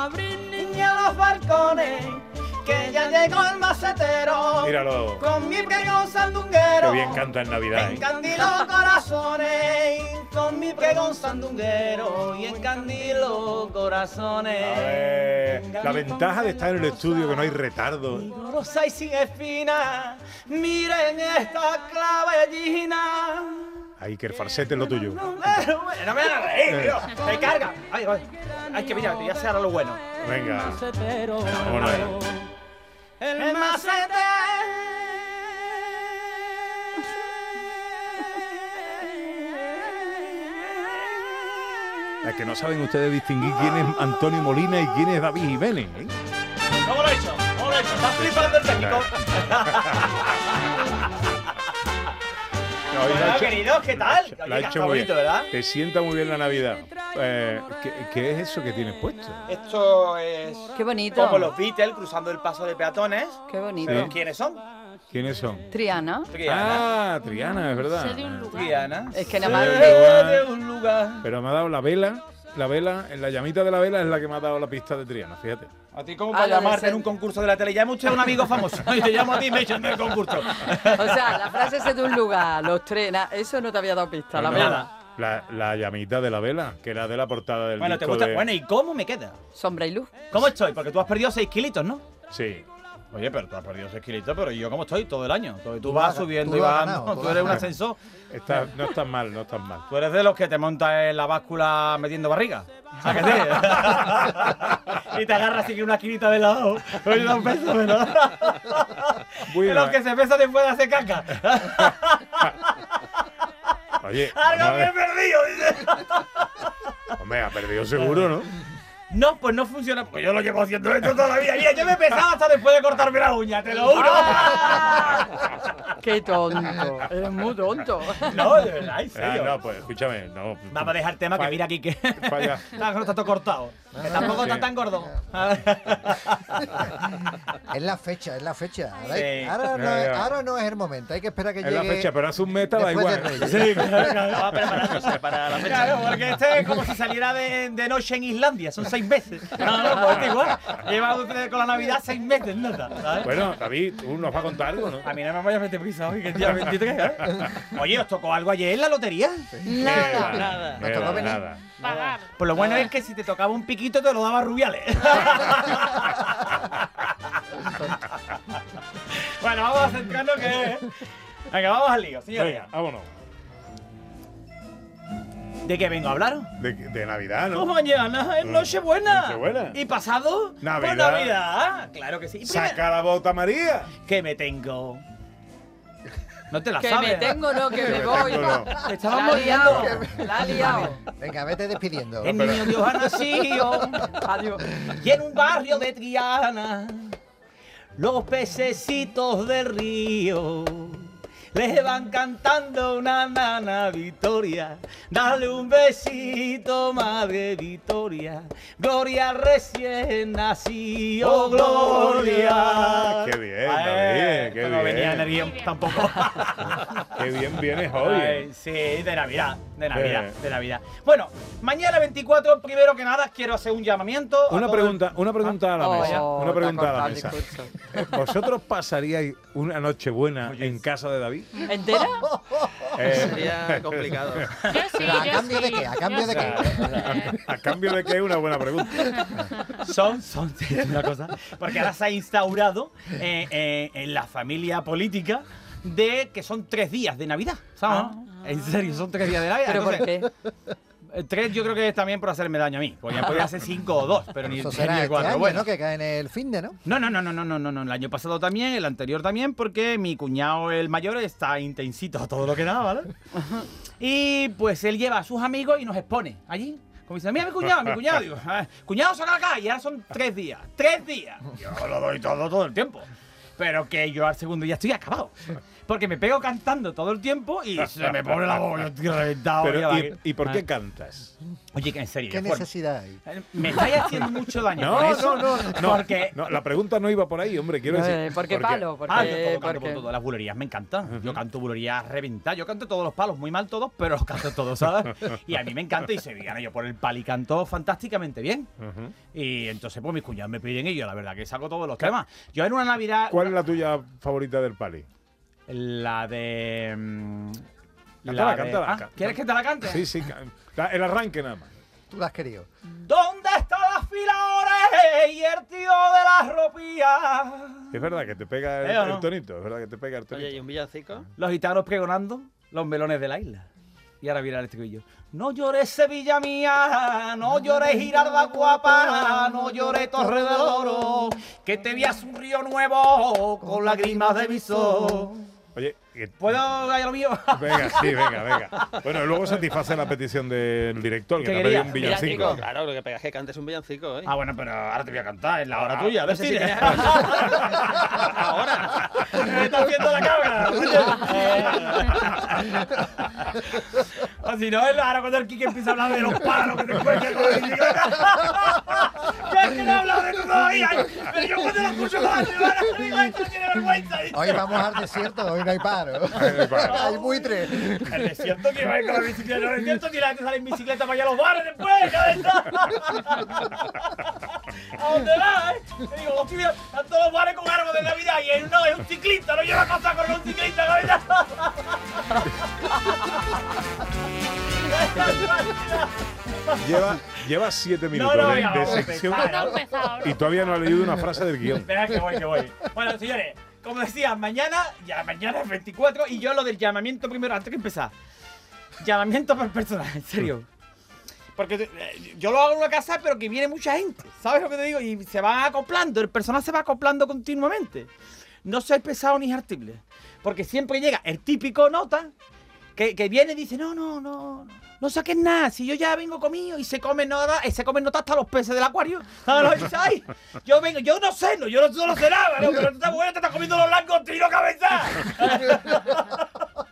Abrir niña los balcones, que ya llegó el macetero. Míralo. Con mi pregón sandunguero. Qué bien canta en Navidad, ¿eh? Encandilo corazones, con mi pregón sandunguero y encandilo corazones. A ver, la ventaja de estar en el estudio que no hay retardo. Y sin espina, miren esta clavellina. Ay, que el falsete es lo tuyo. No me hagas reír, tío. Se carga. Ay, ay. Ay, que mira, ya sea ahora lo bueno. Venga. Macetero. Vámonos. El macete. Es que no saben ustedes distinguir quién es Antonio Molina y quién es David Jiménez. ¿eh? ¿Cómo lo he hecho? ¿Cómo lo he hecho? ¿Estás flipando el técnico? Bueno, hecho- queridos, ¿qué tal? Lo ha hecho muy bonito, bien. ¿verdad? Te sienta muy bien la Navidad. Eh, ¿qué, qué es eso que tienes puesto? Esto es Qué bonito. como los Beatles cruzando el paso de peatones. Qué bonito. ¿Pero quiénes son? ¿Quiénes son? Triana. Triana. Ah, Triana, es verdad. Triana. Es que Sé nada más. de un Sé lugar. de un lugar. Pero me ha dado la vela, la vela, en la llamita de la vela es la que me ha dado la pista de Triana, fíjate. ¿A ti cómo Ah, para llamarte en un concurso de la tele? Llama usted a un amigo famoso y te llamo a ti y me echan del concurso. O sea, la frase es de un lugar, los tres, na- eso no te había dado pista, la. Nada. La, la llamita de la vela, que era de la portada del Bueno, ¿te gusta? de- Bueno, ¿y cómo me queda? Sombra y luz. ¿Cómo estoy? Porque tú has perdido 6 kilitos, ¿no? Sí. Oye, pero tú has perdido 6 kilitos, pero ¿y yo cómo estoy todo el año? Tú, tú Tú vas subiendo tú y andando, tú tú eres un ascensor. Está- no estás mal, no estás mal. Tú eres de los que te montas en la báscula metiendo barriga. ¿A que sí? y te agarras así que una esquinita de lado. Oye, no peso, ¿no? Muy De los que se pesa después de hacer caca. Oye, ¡Algo bien ver. perdido! dice. hombre, ha perdido seguro, ¿no? No, pues no funciona. Pues yo lo llevo haciendo esto toda la vida. Mira, yo me he pesado hasta después de cortarme la uña, te lo juro. Qué tonto. Eres muy tonto. No, de verdad, en Ah, no, pues escúchame, no. Vamos a dejar tema que mira aquí que Falla. está, no está todo cortado. Que tampoco está Sí. tan gordo. Es la fecha, es la fecha. Ahora, Sí. ahora no, es, ya. ahora no es el momento, hay que esperar que Es llegue. la fecha, pero hace un mes estaba después igual. Sí, va preparándose para la fecha. Claro, porque este es como si saliera de, de noche en Islandia, son seis meses. No, no, pues este igual. Lleva usted con la Navidad seis meses, nada. ¿sabes? Bueno, David, tú nos vas a contar algo, ¿no? A mí no me vaya a meter prisa hoy, que el día 23, ¿eh? Oye, ¿os tocó algo ayer en la lotería? Nada. Nada. Eh, tocó venir. nada. Pagar. Pues lo bueno es que si te tocaba un piquito te lo daba Rubiales. bueno, vamos a centrarnos que... Venga, vamos al lío, señoría. Venga, vámonos. ¿De qué vengo a hablar? De, de Navidad, ¿no? Pues mañana es Nochebuena. Nochebuena. ¿Y pasado? Navidad. Pues Navidad. Claro que sí. Primero- Saca la bota María. que me tengo. No te la Que sabes. me tengo, no, que me voy. no. Te estabas La ha liado. moliendo. La ha liado. Venga, vete despidiendo. El niño Dios ha nacido. Adiós. Y en un barrio de Triana, los pececitos del río les van cantando una nana Victoria. Dale un besito, madre Victoria. Gloria recién nacido, Oh, Gloria. Qué bien, David, qué no venía en el bien. guion tampoco. Qué bien vienes hoy. sí, de Navidad, de Navidad, Eh. de Navidad. Bueno, mañana 24, primero que nada, quiero hacer un llamamiento. a Una el- pregunta, una pregunta a la Oh, mesa. Una te ha pregunta a la mesa. ¿Vosotros pasaríais una noche buena en casa de David? ¿Entera? Eh, Sería complicado. Yo sí, ¿Pero a cambio sí, de qué? ¿A yo cambio de sí. qué? ¿A cambio de qué? Es una buena pregunta. Son, son, es una cosa. Porque ahora se ha instaurado eh, eh, en la familia política de que son tres días de Navidad. ¿Sabes? En serio, son tres días de Navidad. ¿Pero por Entonces, qué? eh, Tres yo creo que es también por hacerme daño a mí. Porque podía ser cinco o dos, pero ni, Eso ni será el este cuatro. año, Bueno, ¿no? Que cae en el fin de, ¿no? No, no, no, no, no, no, no, no. El año pasado también, el anterior también, porque mi cuñado, el mayor, está intensito a todo lo que da, ¿vale? Y pues él lleva a sus amigos y nos expone allí. Como dice, mira mi cuñado, mi cuñado. Digo, "Ah, cuñado, saca acá. Y ahora son tres días. ¡Tres días! Yo lo doy todo, todo el tiempo. Pero que yo al segundo día estoy acabado. Porque me pego cantando todo el tiempo y se me pone la voz. Yo estoy reventado. Pero, ¿y, ¿Y por qué Ah. cantas? Oye, que en serio. ¿Qué necesidad hay? Eh, Me estáis haciendo mucho daño. No, con eso, no, no, no. Porque No, la pregunta no iba por ahí, hombre. Quiero decir. Eh, ¿por qué palo? Porque, Ah, yo todo canto porque- por todo. Las bulerías me encantan. Yo canto bulerías reventar. Yo canto todos los palos, muy mal todos, pero los canto todos, ¿sabes? y a mí me encanta y se gana yo por el pal y canto fantásticamente bien. Y entonces, pues mis cuñados me piden y yo, la verdad, que saco todos los temas. Yo en una Navidad. ¿Cuál es la tuya favorita del pali? La de. mm, Cántala, de- cántala, Ah, ¿Quieres que te la cante? Sí, sí. El arranque nada más. Tú la has querido. ¿Dónde están las filores y el tío de las ropías? Es verdad que te pega el, ¿Eh el tonito. Es verdad que te pega el tonito. Oye, ¿y un villancico? Los gitanos pregonando los melones de la isla. Y ahora viene el estribillo. No llores Sevilla mía, no llores Giralda guapa, no llores Torre del Oro, que te vías un río nuevo con lágrimas de visor. Oye, ¿Puedo gallo lo mío? venga, sí, venga, venga. Bueno, luego satisface la petición del director, que ¿Qué te pedido un villancico. Claro, lo que pega es que cantes un villancico, ¿eh? Ah, bueno, pero ahora te voy a cantar, es la hora tuya. no sé si Ahora. Me está haciendo la cabra. o si no, es ahora cuando el Kike empieza a hablar de los palos que te encuentras con bicicleta. Ya es que no he hablado de tú todavía. Pero yo cuando lo escucho más, me van a salir más, esto tiene vergüenza. Hoy vamos al desierto, hoy no hay paro. hay buitre. El desierto que va a ir con la bicicleta, el desierto que la gente sale en bicicleta para allá a los bares después, cabeza. ¿A dónde va, eh? Te digo, hostia, mira, están todos los bares con árboles de Navidad y él no, es un ciclista, no lleva cosa con un ciclista, cabeza. Lleva, lleva siete minutos no, de, de sección y todavía no ha leído una frase del guion. Espera que voy, que voy. Bueno, señores, como decía, mañana, ya mañana es 24 y yo lo del llamamiento primero, antes que empezar. Llamamiento por personal, en serio. Porque eh, yo lo hago en una casa, pero que viene mucha gente. ¿Sabes lo que te digo? Y se va acoplando, el personal se va acoplando continuamente. No soy pesado ni hartible. Porque siempre llega el típico nota que, que viene y dice, no, no, no, no, saques nada, si yo ya vengo comido y se come nota, y se comen nota hasta los peces del acuario. ¿Sabes lo? Ay, yo vengo, yo no sé, no, yo no, no sé nada, ¿no? pero tú estás bueno, te estás comiendo los langostinos, cabeza.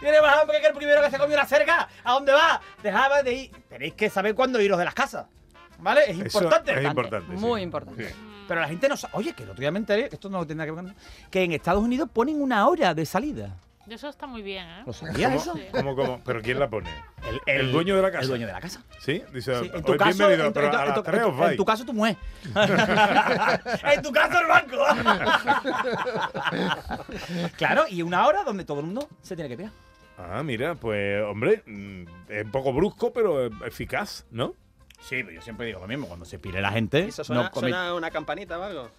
Tiene más hambre que el primero que se comió una cerca. ¿A dónde va? Dejaba de ir. Tenéis que saber cuándo iros de las casas. ¿Vale? Es Eso importante. es importante. sí. Muy importante. Sí. Pero la gente no sabe. Oye, que el otro día me enteré, esto no tendrá que ver con nada, que en Estados Unidos ponen una hora de salida. Eso está muy bien, ¿eh? ¿Lo sabías ¿Cómo, eso? Cómo, cómo? ¿Pero quién la pone? El, El dueño de la casa. El dueño de la casa. ¿Sí? Dice, Sí, en tu "Hoy caso, bienvenido, en, tu- pero en tu- a en las tu- tres en os tu- vais". en tu caso tu mujer. en tu caso el banco. claro, y una hora donde todo el mundo se tiene que pegar. Ah, mira, pues, hombre, mm, es un poco brusco, pero eficaz, ¿no? Sí, pero yo siempre digo lo mismo, cuando se pire la gente. ¿Eso suena, no, come- suena una campanita o algo?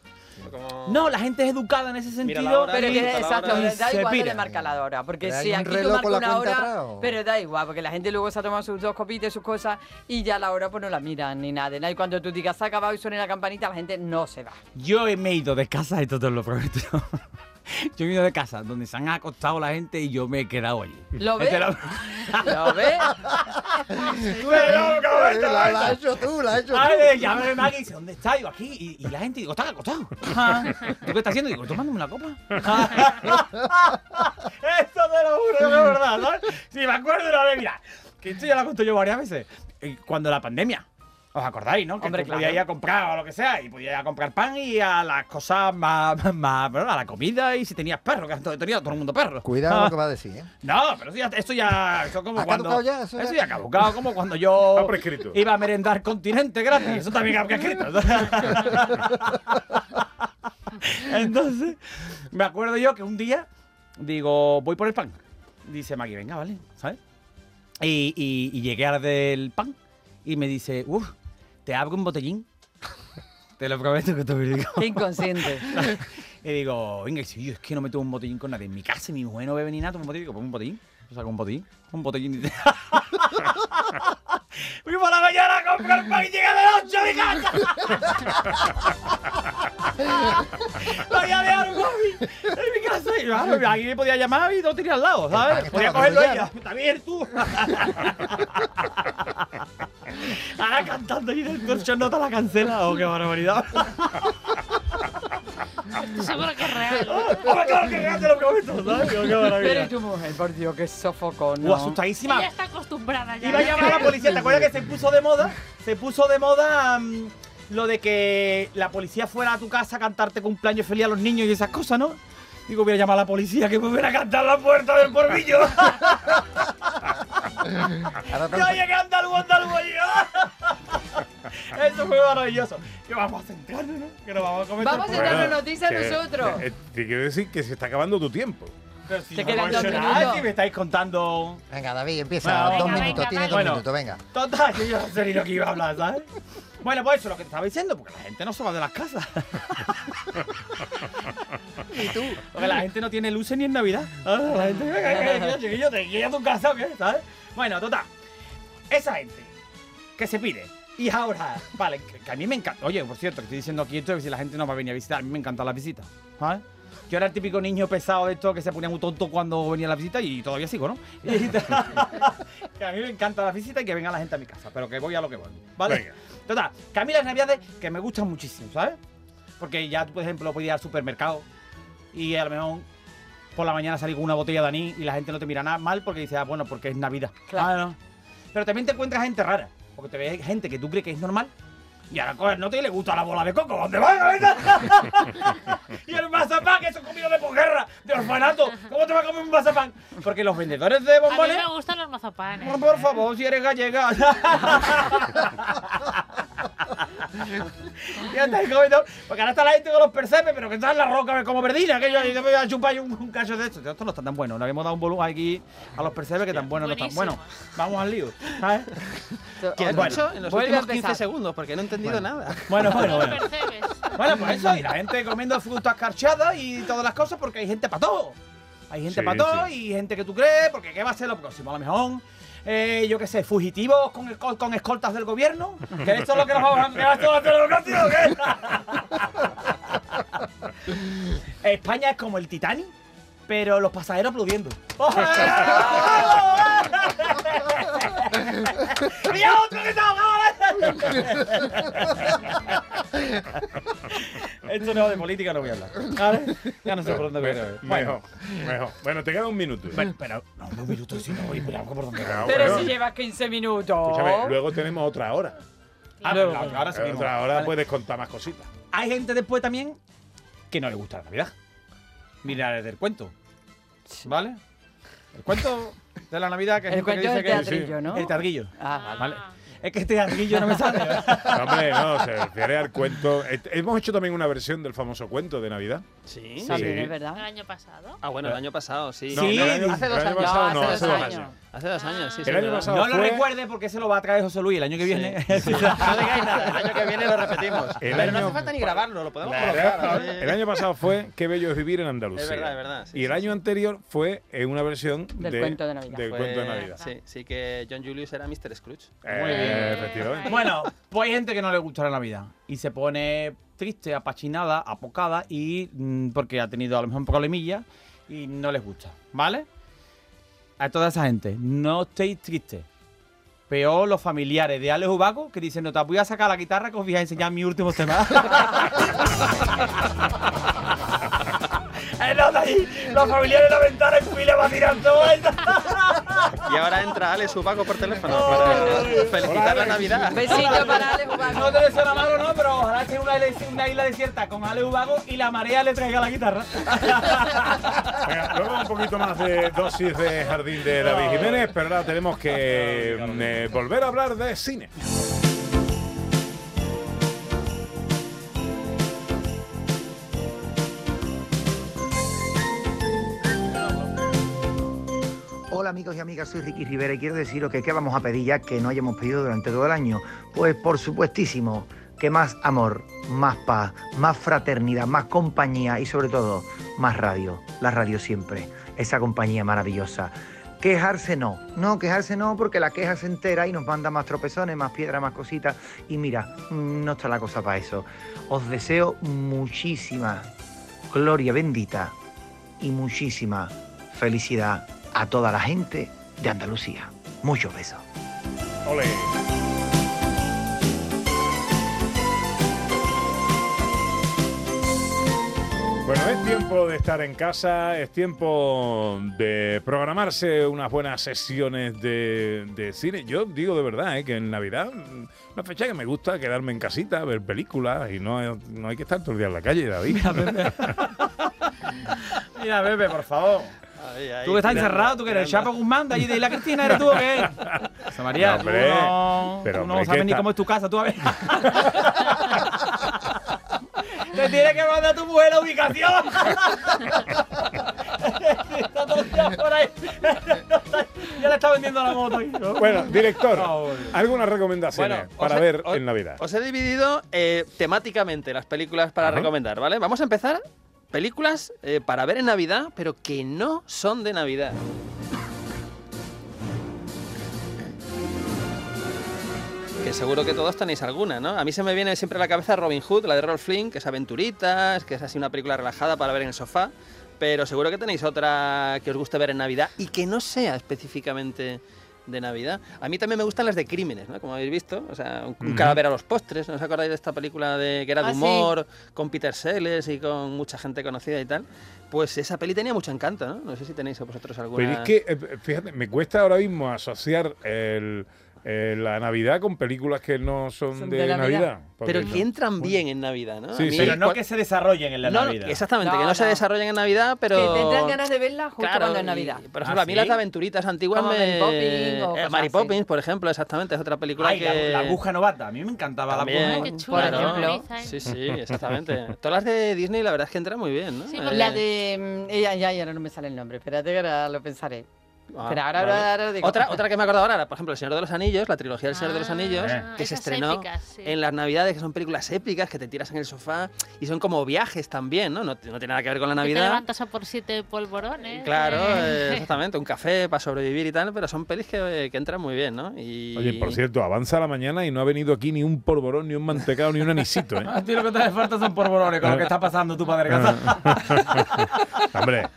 No, la gente es educada en ese Mira la sentido. hora, Pero que la exacto, hora- da igual que le marca la hora. Porque si aquí tú marcas una hora, pero da igual, porque la gente luego se ha tomado sus dos copitas y sus cosas y ya la hora pues no la miran ni nada. Y cuando tú digas se ha acabado y suene la campanita, la gente no se va. Yo me he ido de casa, esto te lo prometo. Yo me he ido de casa donde se han acostado la gente y yo me he quedado allí. ¿Lo ves? Este lo- ¿Lo ves? Tú eres loco, la, la has hecho tú, la has hecho tú. Ay, llama Maggie y dice, ¿dónde está? Digo, aquí. Y, y la gente, digo, ¿estás acostado? ¿Tú qué estás haciendo? Digo, tomándome una copa. Esto te lo juro es verdad, ¿sabes? Sí, me acuerdo de una vez, mira, que esto ya lo conté yo varias veces. Eh, Cuando la pandemia. ¿Os acordáis, no? Que Hombre, tú claro. podías ir a comprar o lo que sea, y podías ir a comprar pan y a las cosas más, más, bueno, a la comida y si tenías perro, que entonces tenía todo el mundo perro. Cuidado Ah. lo que va a decir, ¿eh? No, pero eso ya, esto ya, eso como ¿Ha cuando... caducado ya? Eso Eso ya- caducado, como cuando yo Ha prescrito. iba a merendar continente gratis, eso también ha prescrito. Entonces, me acuerdo yo que un día, digo, voy por el pan. Dice Maggie, venga, vale, ¿sabes? Y, y- y llegué a la del pan y me dice, uff, ¿te abro un botellín? Te lo prometo que te lo digo. Qué inconsciente. Y digo, venga, si yo es que no me tomo un botellín con nadie. En mi casa mi mujer no bebe ni nada, toma un botellín. Digo, pon un botellín. Yo saco un botellín. Un botellín. Dice, Fui por la mañana a comprar pan y llegué de noche a mi casa. Dejado un móvil en mi casa. Y claro, aquí me podía llamar y lo tenía al lado, ¿sabes? Podía cogerlo ella. Está bien, tú. Ahora cantando y del torcho nota la cancela. Oh, qué barbaridad. Seguro que es real. ¡Oh, claro que real, te lo prometo! ¿sabes? Qué Pero maravilla. y tu mujer, por Dios, qué sofocón. Uh, asustadísima. Ella está acostumbrada ya. Iba a llamar a la policía. ¿Te acuerdas que se puso de moda? Se puso de moda mm, lo de que la policía fuera a tu casa a cantarte cumpleaños feliz a los niños y esas cosas, ¿no? Digo, voy a llamar a la policía que me hubiera a cantar la puerta del porvillo. ¡Ya oye que andaluz, andaluz! Eso fue maravilloso. Que vamos a centrarnos, ¿no? Que nos vamos a comer Vamos a darnos programa. noticias que- nosotros. eh, Te quiero decir que se está acabando tu tiempo. Pero si Te no quedan dos minutos. Si me estáis contando. Venga, David, empieza. Bueno, dos venga, minutos, venga, tiene dos Bueno. minutos, venga. Total, yo ya no sé ni lo que iba a hablar, ¿sabes? Bueno, pues eso es lo que te estaba diciendo, porque la gente no se va de las casas. ¿Y tú? Porque la gente no tiene luces ni en Navidad. Ah, La gente, venga, chiquillo, te quiero a tu casa. ¿Sabes? Bueno, total. Esa gente que se pide. Y ahora, vale, que, que a mí me encanta. Oye, por cierto, que estoy diciendo aquí esto, que si la gente no va a venir a visitar, a mí me encantan las visitas. ¿Sabes? Yo era el típico niño pesado de esto que se ponía muy tonto cuando venía la visita y todavía sigo, ¿no? Que a mí me encanta la visita y que venga la gente a mi casa, pero que voy a lo que voy, ¿vale? Venga. Total, que a mí las navidades que me gustan muchísimo, ¿sabes? Porque ya, por ejemplo, puedes ir al supermercado y a lo mejor por la mañana salir con una botella de anís y la gente no te mira nada mal porque dice, ah, bueno, porque es Navidad. Claro. Ah, no. Pero también te encuentras gente rara, porque te ves gente que tú crees que es normal y ahora coges no te le gusta la bola de coco, ¿dónde va, y el mazapán, que eso es comido de posguerra, de orfanato, ¿cómo te va a comer un mazapán? Porque los vendedores de A mí bombones... me gustan los mazapanes. Por favor, si eres gallega. comiendo. Porque ahora está la gente con los percebes, pero que está en la roca como perdina. Que yo, yo me voy a chupar un, un cacho de esto. Esto no está tan bueno. Le habíamos dado un volumen aquí a los percebes que tan buenos no están. Bueno, vamos al lío. ¿sabes? ¿Qué has Bueno, dicho en los últimos a 15 empezar. segundos? Porque no he entendido nada. Bueno, bueno, bueno. Bueno, pues eso, y la gente comiendo frutas carchadas y todas las cosas, porque hay gente para todo. Hay gente Sí, para todo sí. y gente que tú crees, porque ¿qué va a ser lo próximo? A lo mejor, eh, yo qué sé, fugitivos con, con escoltas del gobierno. Que esto es lo que nos vamos a ¿qué esto va a hacer la qué? España es como el Titanic, pero los pasajeros aplaudiendo. ¡Mira otro que está ahogado! Esto no de política, no voy a hablar. ¿Vale? Ya no sé por dónde voy a ir. Mejor, mejor. Bueno, te queda un minuto. Bueno, pero no, un minuto si no voy por por dónde Pero voy. Pero bueno. si llevas 15 minutos. Escúchame, luego tenemos otra hora. Ah, Luego, pero ahora seguimos. Otra hora Vale. puedes contar más cositas. Hay gente después también que no le gusta la Navidad. Mira desde el cuento. ¿Vale? El cuento de la Navidad que hay El gente que cuento dice del que teatrillo, ¿no? El teatrillo. Ah, Vale. Es que este teatrillo no me sale. No, hombre, no, se refiere al cuento. Eh, Hemos hecho también una versión del famoso cuento de Navidad. Sí. Sí. es verdad. El año pasado. Ah, bueno, el año pasado, sí. No, Sí, el año- hace años. pasado No, dos años. Hace dos años, sí. El sí, año verdad. pasado No lo recuerde porque se lo va a traer José Luis el año que viene. No digáis nada, el año que viene lo repetimos. El Pero no hace falta ni grabarlo, lo podemos Claro. colocar. El año pasado fue Qué bello es vivir en Andalucía. Es verdad, es verdad, sí, y el sí, año anterior fue en una versión Del cuento de Navidad. Del Fue- cuento de Navidad. Sí, sí que John Julius era Mr. Scrooge. Eh, efectivamente. Bueno, pues hay gente que no le gusta la Navidad y se pone triste, apachinada, apocada y mm, porque ha tenido a lo mejor un problemilla y no les gusta, ¿vale? A toda esa gente, no estéis tristes. Peor los familiares de Alex Ubaco que dicen, no te voy a sacar la guitarra que os voy a enseñar mi último tema. Otro ahí, los familiares de la ventana en fila va esto. Y ahora entra Alex Ubaco por teléfono para felicitar la Navidad. Besito para Alex Ubago. No te deseo nada malo, no, pero ojalá esté una, una isla desierta con Ale Ubago y la marea le traiga la guitarra. Venga, luego un poquito más de dosis de jardín de David Jiménez, pero ahora tenemos que eh, volver a hablar de cine. Hola amigos y amigas, soy Ricky Rivera y quiero deciros que qué vamos a pedir ya que no hayamos pedido durante todo el año. Pues por supuestísimo, que más amor, más paz, más fraternidad, más compañía y sobre todo más radio. La radio siempre, esa compañía maravillosa. Quejarse no, no, quejarse no porque la queja se entera y nos manda más tropezones, más piedras, más cositas. Y mira, mm, no está la cosa para eso. Os deseo muchísima gloria bendita y muchísima felicidad a toda la gente de Andalucía. Muchos besos. Olé. Bueno, es tiempo de estar en casa, es tiempo de programarse unas buenas sesiones de, cine. Yo digo de verdad ¿eh? que en Navidad, mm, una fecha que me gusta quedarme en casita, ver películas y no, no hay que estar todo el día en la calle, David. Mira, Pepe, Mira, por favor. Ahí, ahí, Tú que estás tirando, encerrado, tú que eres. Chapo Guzmán de allí de Isla Cristina, ¿eres tú o qué? José María, No, hombre, tú no, pero, tú no hombre, sabes que ni está- cómo es tu casa, tú a ver. Te tiene que mandar tu mujer la ubicación. Está todo el día por ahí. ya le está vendiendo la moto. ahí, ¿no? Bueno, director, Ah, algunas recomendaciones Bueno, para he- ver os- en Navidad. Os he dividido eh, temáticamente las películas para Ajá. recomendar, ¿vale? Vamos a empezar. Películas eh, para ver en Navidad, pero que no son de Navidad. Que seguro que todos tenéis alguna, ¿no? A mí se me viene siempre a la cabeza Robin Hood, la de Rolf Flynn, que es aventuritas, que es así una película relajada para ver en el sofá. Pero seguro que tenéis otra que os guste ver en Navidad y que no sea específicamente de Navidad. A mí también me gustan las de crímenes, ¿no? Como habéis visto, o sea, un, un Ujú. cadáver a los postres, ¿no os acordáis de esta película de que era de Ah, sí. humor, con Peter Sellers y con mucha gente conocida y tal? Pues esa peli tenía mucho encanto, ¿no? No sé si tenéis vosotros alguna. Pero es que, eh, fíjate, me cuesta ahora mismo asociar el, eh, la Navidad con películas que no son, Son de, de Navidad. Pero no- que entran bien en Navidad, ¿no? Sí. Pero no que se desarrollen en la No, no, Navidad. exactamente, que No, no, se desarrollen en Navidad, pero... Que tendrán ganas de verla justo Claro, cuando es y, Navidad. por ejemplo, ¿Ah, a mí sí? las aventuritas antiguas Como me... Mary o Eh, así. Poppins, por ejemplo, exactamente, es otra película Ay, que... la, la aguja novata. A mí me encantaba También, la aguja bonita, ¿eh? Sí, sí, exactamente. Todas las de Disney la verdad es que entran muy bien, ¿no? Sí, Eh, La de. mm, Ella, ya, ya no me sale el nombre. Espérate que ahora lo pensaré. Ah, Pero ahora, vale. ahora, ahora digo. Otra, otra que me he acordado ahora, por ejemplo, El Señor de los Anillos, la trilogía del Señor de los Anillos, Ah, que se estrenó épicas, sí. en las Navidades, que son películas épicas, que te tiras en el sofá y son como viajes también, ¿no? No, no tiene nada que ver con la Que te Navidad. levantas a por siete polvorones. Claro, eh. eh, exactamente, un café para sobrevivir y tal, pero son pelis que, que entran muy bien, ¿no? Y... Oye, por cierto, avanza la mañana y no ha venido aquí ni un polvorón, ni un mantecado, ni un anisito, ¿eh? A ti lo que te hace falta son porborones con lo que está pasando tu padre Ah. casa. hombre,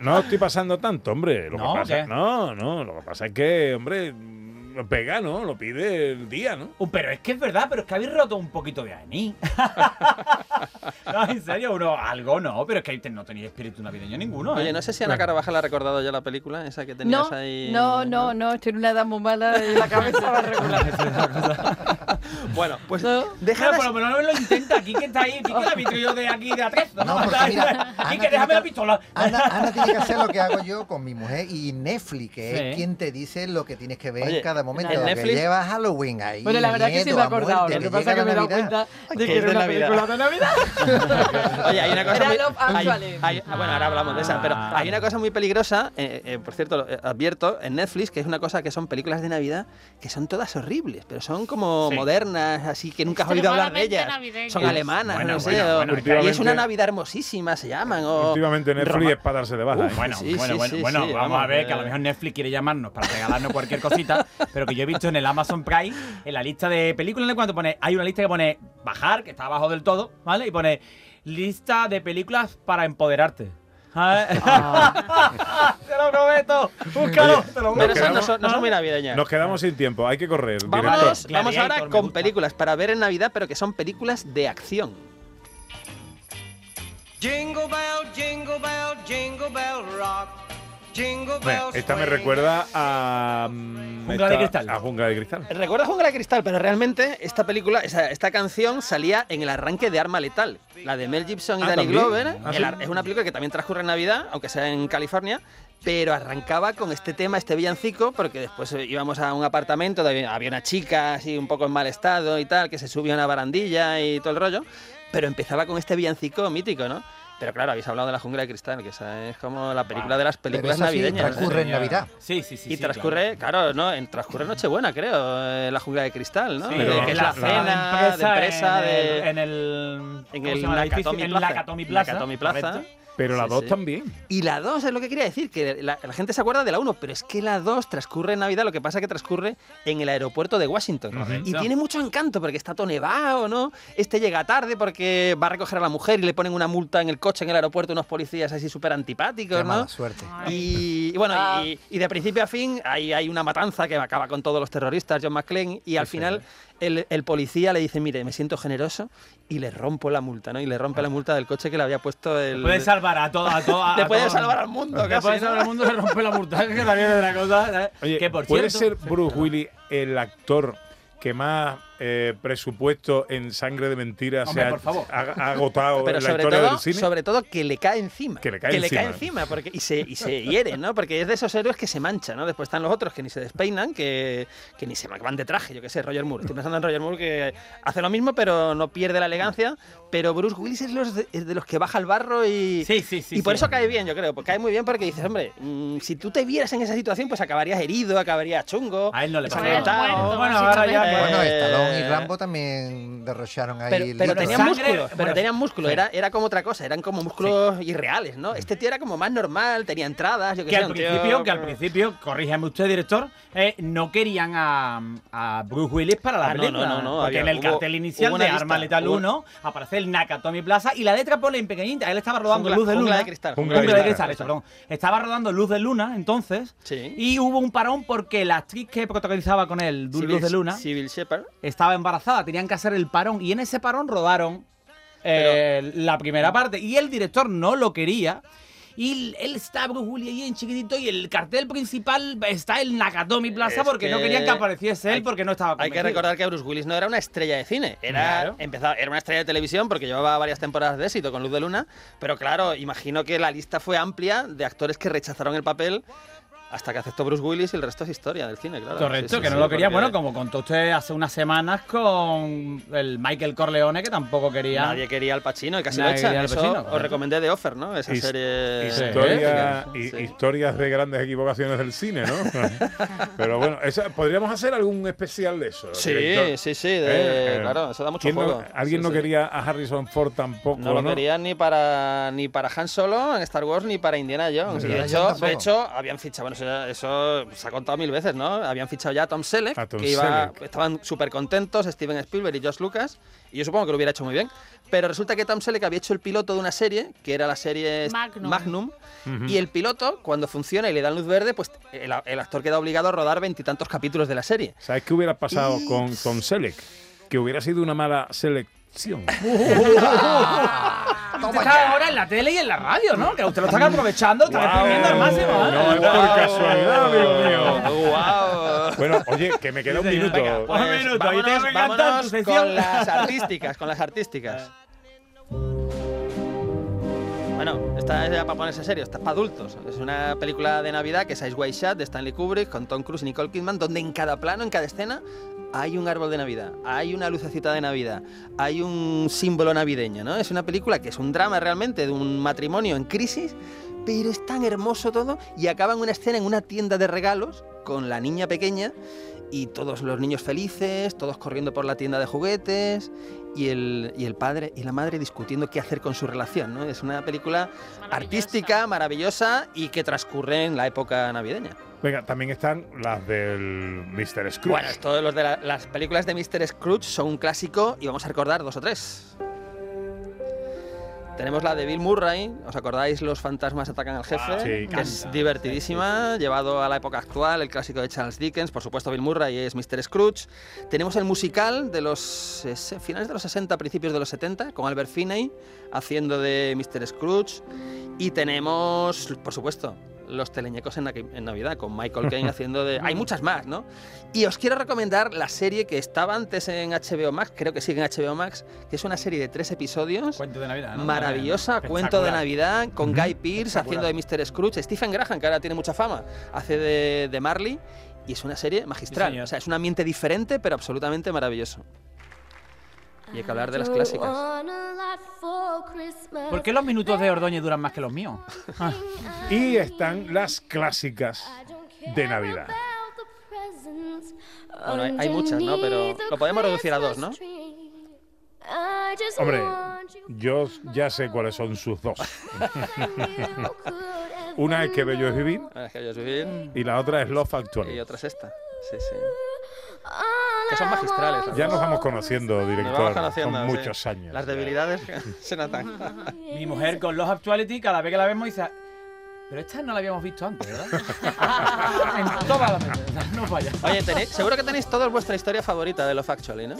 no estoy pasando tanto, hombre. Lo ¿No? que pasa, ¿Qué? no, no, lo que pasa es que, hombre, lo pega, ¿no? Lo pide el día, ¿no? Uh, Pero es que es verdad, pero es que habéis roto un poquito de anís. no, en serio, uno, algo no, pero es que no tenéis espíritu navideño ninguno. Oye, ¿eh? no sé si Ana Carvajal ha recordado ya la película, esa que tenías No, ahí. no, no, no, estoy en una edad muy mala y la cabeza va regular. Bueno, pues Bueno, deja por lo menos lo intenta. Aquí que está ahí, aquí que la vitro yo de aquí de atrás. No, No, porque Está ahí, mira, aquí Ana que déjame la pistola. Ana, Ana tiene que hacer lo que hago yo con mi mujer y Netflix, que Sí. es quien te dice lo que tienes que ver Oye, en cada momento. en Netflix- que lleva Halloween ahí. Bueno, la verdad que sí miedo me he acordado. muerte, Lo que pasa es que me he dado cuenta de Que es era una Navidad. película de Navidad. Oye, hay una cosa Era muy, hay- hay- bueno, ahora hablamos de esa, pero Ah. hay una cosa muy peligrosa, eh, eh, por cierto, lo, eh, advierto, en Netflix, que es una cosa que son películas de Navidad que son todas horribles, pero son como Sí. modernas, así que nunca has oído hablar de ellas. Son alemanas, Bueno, no sé, bueno, o- bueno, y es una Navidad hermosísima, se llaman. O, Últimamente Netflix Roma- es para darse de baja. Uf, ¿eh? Bueno, Sí, bueno, sí, bueno, sí, bueno, sí, vamos, vamos, a ver, que a lo mejor Netflix quiere llamarnos para regalarnos cualquier cosita, pero que yo he visto en el Amazon Prime, en la lista de películas, cuando pone, hay una lista que pone bajar, que está abajo del todo, ¿vale? Y pone lista de películas para empoderarte. ¿Sabes? te lo prometo, búscalo, te lo Pero Nos esas no quedamos- son, no son muy navideñas. Nos quedamos sin tiempo, hay que correr. Gladiator vamos ahora con películas para ver en Navidad, pero que son películas de acción. Jingle bell, jingle bell, jingle bell rock. Esta me recuerda a. mm, Jungla de cristal. A Jungla de Cristal. Recuerda Jungla de Cristal, pero realmente esta película, esa- esta canción salía en el arranque de Arma Letal, la de Mel Gibson y Ah, Danny ¿también? Glover. Ah, El sí. ar- es una película que también transcurre en Navidad, aunque sea en California, pero arrancaba con este tema, este villancico, porque después eh, íbamos a un apartamento, había una chica así un poco en mal estado y tal, que se subía a una barandilla y todo el rollo, pero empezaba con este villancico mítico, ¿no? Pero claro, habéis hablado de la jungla de cristal, que esa es como la película de las Pero películas sí navideñas. transcurre en Navidad. Sí, sí, sí. Y sí, transcurre, claro. no, en transcurre Nochebuena, creo, eh, la jungla de cristal, ¿no? Sí, Que- pero que es la la cena de empresa en de, el, en el, en ¿cómo el llama el En Plaza. Nakatomi Plaza. Nakatomi Plaza. correcto. Pero la Sí, 2 sí. también. Y la 2 es lo que quería decir, que la, la gente se acuerda de la 1, pero es que la 2 transcurre en Navidad, lo que pasa es que transcurre en el aeropuerto de Washington. Correcto. Y tiene mucho encanto, porque está todo nevado, ¿no? Este llega tarde porque va a recoger a la mujer y le ponen una multa en el coche en el aeropuerto unos policías así súper antipáticos, Qué ¿no? mala suerte. Y, y bueno, Ah. y, y de principio a fin hay, hay una matanza que acaba con todos los terroristas, John McClane, y al final el, el policía le dice, mire, me siento generoso y le rompo la multa, ¿no? Y le rompe la multa del coche que le había puesto el... Puede salvar a todo. A todo a Le puede salvar al mundo, Le puede ¿no? salvar al mundo, le rompe la multa. Que también es una cosa. ¿eh? Oye, que por ¿puede cierto, ser Bruce Willis el actor que más eh, presupuesto en sangre de mentiras Hombre, se ha, por favor. ha- ha agotado Pero en la sobre historia todo, del cine? sobre todo que le cae encima. Que le cae encima. encima, porque, y, se, y se hiere, ¿no? Porque es de esos héroes que se manchan, ¿no? Después están los otros que ni se despeinan, que, que ni se van de traje, yo qué sé, Roger Moore. Estoy pensando en Roger Moore que hace lo mismo, pero no pierde la elegancia. Pero Bruce Willis es, los de, es de los que baja al barro y. Sí, sí, sí. y por sí. eso cae bien, yo creo. porque Cae muy bien porque dices, hombre, mm, si tú te vieras en esa situación, pues acabarías herido, acabarías chungo. A él no le pasa nada. Bueno, ahora ya. Eh, Bueno, Stallone y Rambo también derrocharon ahí. pero, pero tenían Sangre, músculo, pero bueno, tenían músculo, sí. era, era como otra cosa, eran como músculos irreales, ¿no? Este tío era como más normal, tenía entradas, yo qué Que sé, al un tío principio, que al principio, corrígeme usted, director, eh, no querían a, a Bruce Willis para la Ah, no, película. no, no, no, Porque había- en el hubo- cartel inicial de Arma Letal hubo- 1 aparece el Nakatomi Plaza y la letra pone en pequeñita. Él estaba rodando Luz de Luna. de Cristal, de Cristal, perdón. Estaba rodando Luz de Luna entonces Sí. y hubo un parón porque la actriz que protagonizaba con él, Luz de Luna, Civil Shepard. Estaba embarazada. Tenían que hacer el parón y en ese parón rodaron eh, la primera parte y el director no lo quería. Y él está Bruce Willis ahí en chiquitito y el cartel principal está en Nakatomi Plaza porque no que querían que apareciese él hay- porque no estaba Hay que convencido. recordar que Bruce Willis no era una estrella de cine, era, Claro. empezaba, era una estrella de televisión porque llevaba varias temporadas de éxito con Luz de Luna, pero claro, imagino que la lista fue amplia de actores que rechazaron el papel hasta que aceptó Bruce Willis y el resto es historia del cine, claro. Correcto, Sí, sí, que no sí, lo quería. porque Bueno, como contó usted hace unas semanas con el Michael Corleone, que tampoco quería. Nadie quería al Pacino y casi Nadie lo echan. Eso Pacino, os recomendé The Offer, ¿no? Esa His- serie... Historia- Historias de grandes equivocaciones del cine, ¿no? Pero bueno, esa- podríamos hacer algún especial de eso. Sí, director? sí, sí, de- claro, eso da mucho ¿quién no- juego. Alguien Sí, no sí. quería a Harrison Ford tampoco, No ¿no? lo querían ni para ni para Han Solo en Star Wars ni para Indiana Jones. Y de hecho, de hecho, habían fichado, bueno, eso, se ha contado mil veces, ¿no? Habían fichado ya a Tom Selleck, A Tom que iba, Selleck. estaban súper contentos, Steven Spielberg y Josh Lucas, y yo supongo que lo hubiera hecho muy bien. Pero resulta que Tom Selleck había hecho el piloto de una serie, que era la serie Magnum. Y el piloto, cuando funciona y le dan luz verde, pues el, el actor queda obligado a rodar veintitantos capítulos de la serie. ¿Sabes qué hubiera pasado con Tom Selleck? Que hubiera sido una mala selección. Usted está ahora en la tele y en la radio, ¿no? Que usted lo está aprovechando, lo está exprimiendo al máximo. ¿eh? No es por casualidad, amigo mío. Guau. Bueno, oye, que me queda un minuto. Venga, un Pues minuto, ahí te vámonos, me encanta tu vámonos con las artísticas, con las artísticas. Bueno, esta es para ponerse serio, esta es para adultos. Es una película de Navidad que es Ice White Shot de Stanley Kubrick con Tom Cruise y Nicole Kidman, donde en cada plano, en cada escena, hay un árbol de Navidad, hay una lucecita de Navidad, hay un símbolo navideño, ¿no? Es una película que es un drama realmente de un matrimonio en crisis, pero es tan hermoso todo y acaba en una escena en una tienda de regalos con la niña pequeña y todos los niños felices, todos corriendo por la tienda de juguetes y el, y el padre y la madre discutiendo qué hacer con su relación. ¿no? Es una película artística, maravillosa y que transcurre en la época navideña. Venga, también están las del Mr. Scrooge. Bueno, todos los de la- las películas de Mr. Scrooge son un clásico y vamos a recordar dos o tres. Tenemos la de Bill Murray, ¿os acordáis? Los fantasmas atacan al jefe, sí, que canta. es divertidísima, llevado a la época actual, el clásico de Charles Dickens, por supuesto Bill Murray es Mr. Scrooge. Tenemos el musical de los finales de los 60, principios de los 70, con Albert Finney haciendo de Mr. Scrooge. Y tenemos, por supuesto, los teleñecos en, Navi- en Navidad, con Michael Caine haciendo de... Hay muchas más, ¿no? Y os quiero recomendar la serie que estaba antes en HBO Max, creo que sigue en HBO Max, que es una serie de tres episodios. Cuento de Navidad, ¿no? Maravillosa, cuento de Navidad, con. Guy Pearce haciendo de Mr. Scrooge, Stephen Graham, que ahora tiene mucha fama, hace de, de Marley, y es una serie magistral. o sea, es un ambiente diferente, pero absolutamente maravilloso. Y hay que hablar de las clásicas. ¿Por qué los minutos de Ordóñez duran más que los míos? Y están las clásicas de Navidad. Bueno, hay, hay muchas, ¿no? Pero lo podemos reducir a dos, ¿no? Hombre, yo ya sé cuáles son sus dos. Una es que bello es vivir Ah, es que ellos viven y la otra es Love Actually. y otra es esta. Sí, sí. Que son magistrales. Ya nos vamos conociendo, Nos director, vamos conociendo, con sí. muchos años. Las debilidades se notan. Mi mujer con los Actuality, cada vez que la vemos, dice. Pero esta no la habíamos visto antes, ¿verdad? en todas las veces. No falla. Oye, tenéis- seguro que tenéis todos vuestra historia favorita de Love Actually, ¿no?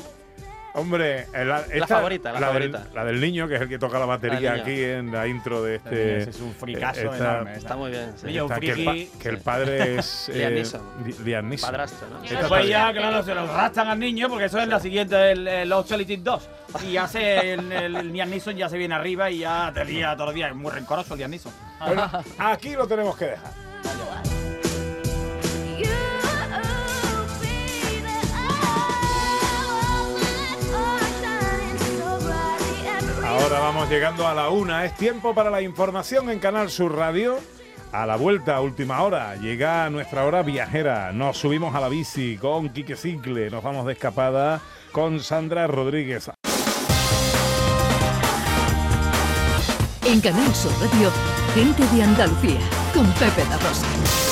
Hombre, la, esta- favorita, la del- favorita. la del niño, que es el que toca la batería La del aquí en la intro de este. Es un fricazo esta- enorme. Está muy bien. sí. Esta que, el pa- que el padre es. Liam eh, Neeson. Liam Neeson. Padrastro, ¿no? Esta Después está ya, claro, se lo rastan al niño porque eso es la siguiente, el, el Lost Reality 2. Y ya se, el, el, el Liam Neeson ya se viene arriba y ya te lía todos los días. Es muy rencoroso el Liam Neeson. Bueno, aquí lo tenemos que dejar. Ahora vamos llegando a la una. Es tiempo para la información en Canal Sur Radio. A la vuelta, última hora, llega nuestra hora viajera. Nos subimos a la bici con Quique Cicle. Nos vamos de escapada con Sandra Rodríguez. En Canal Sur Radio, gente de Andalucía, con Pepe La Rosa.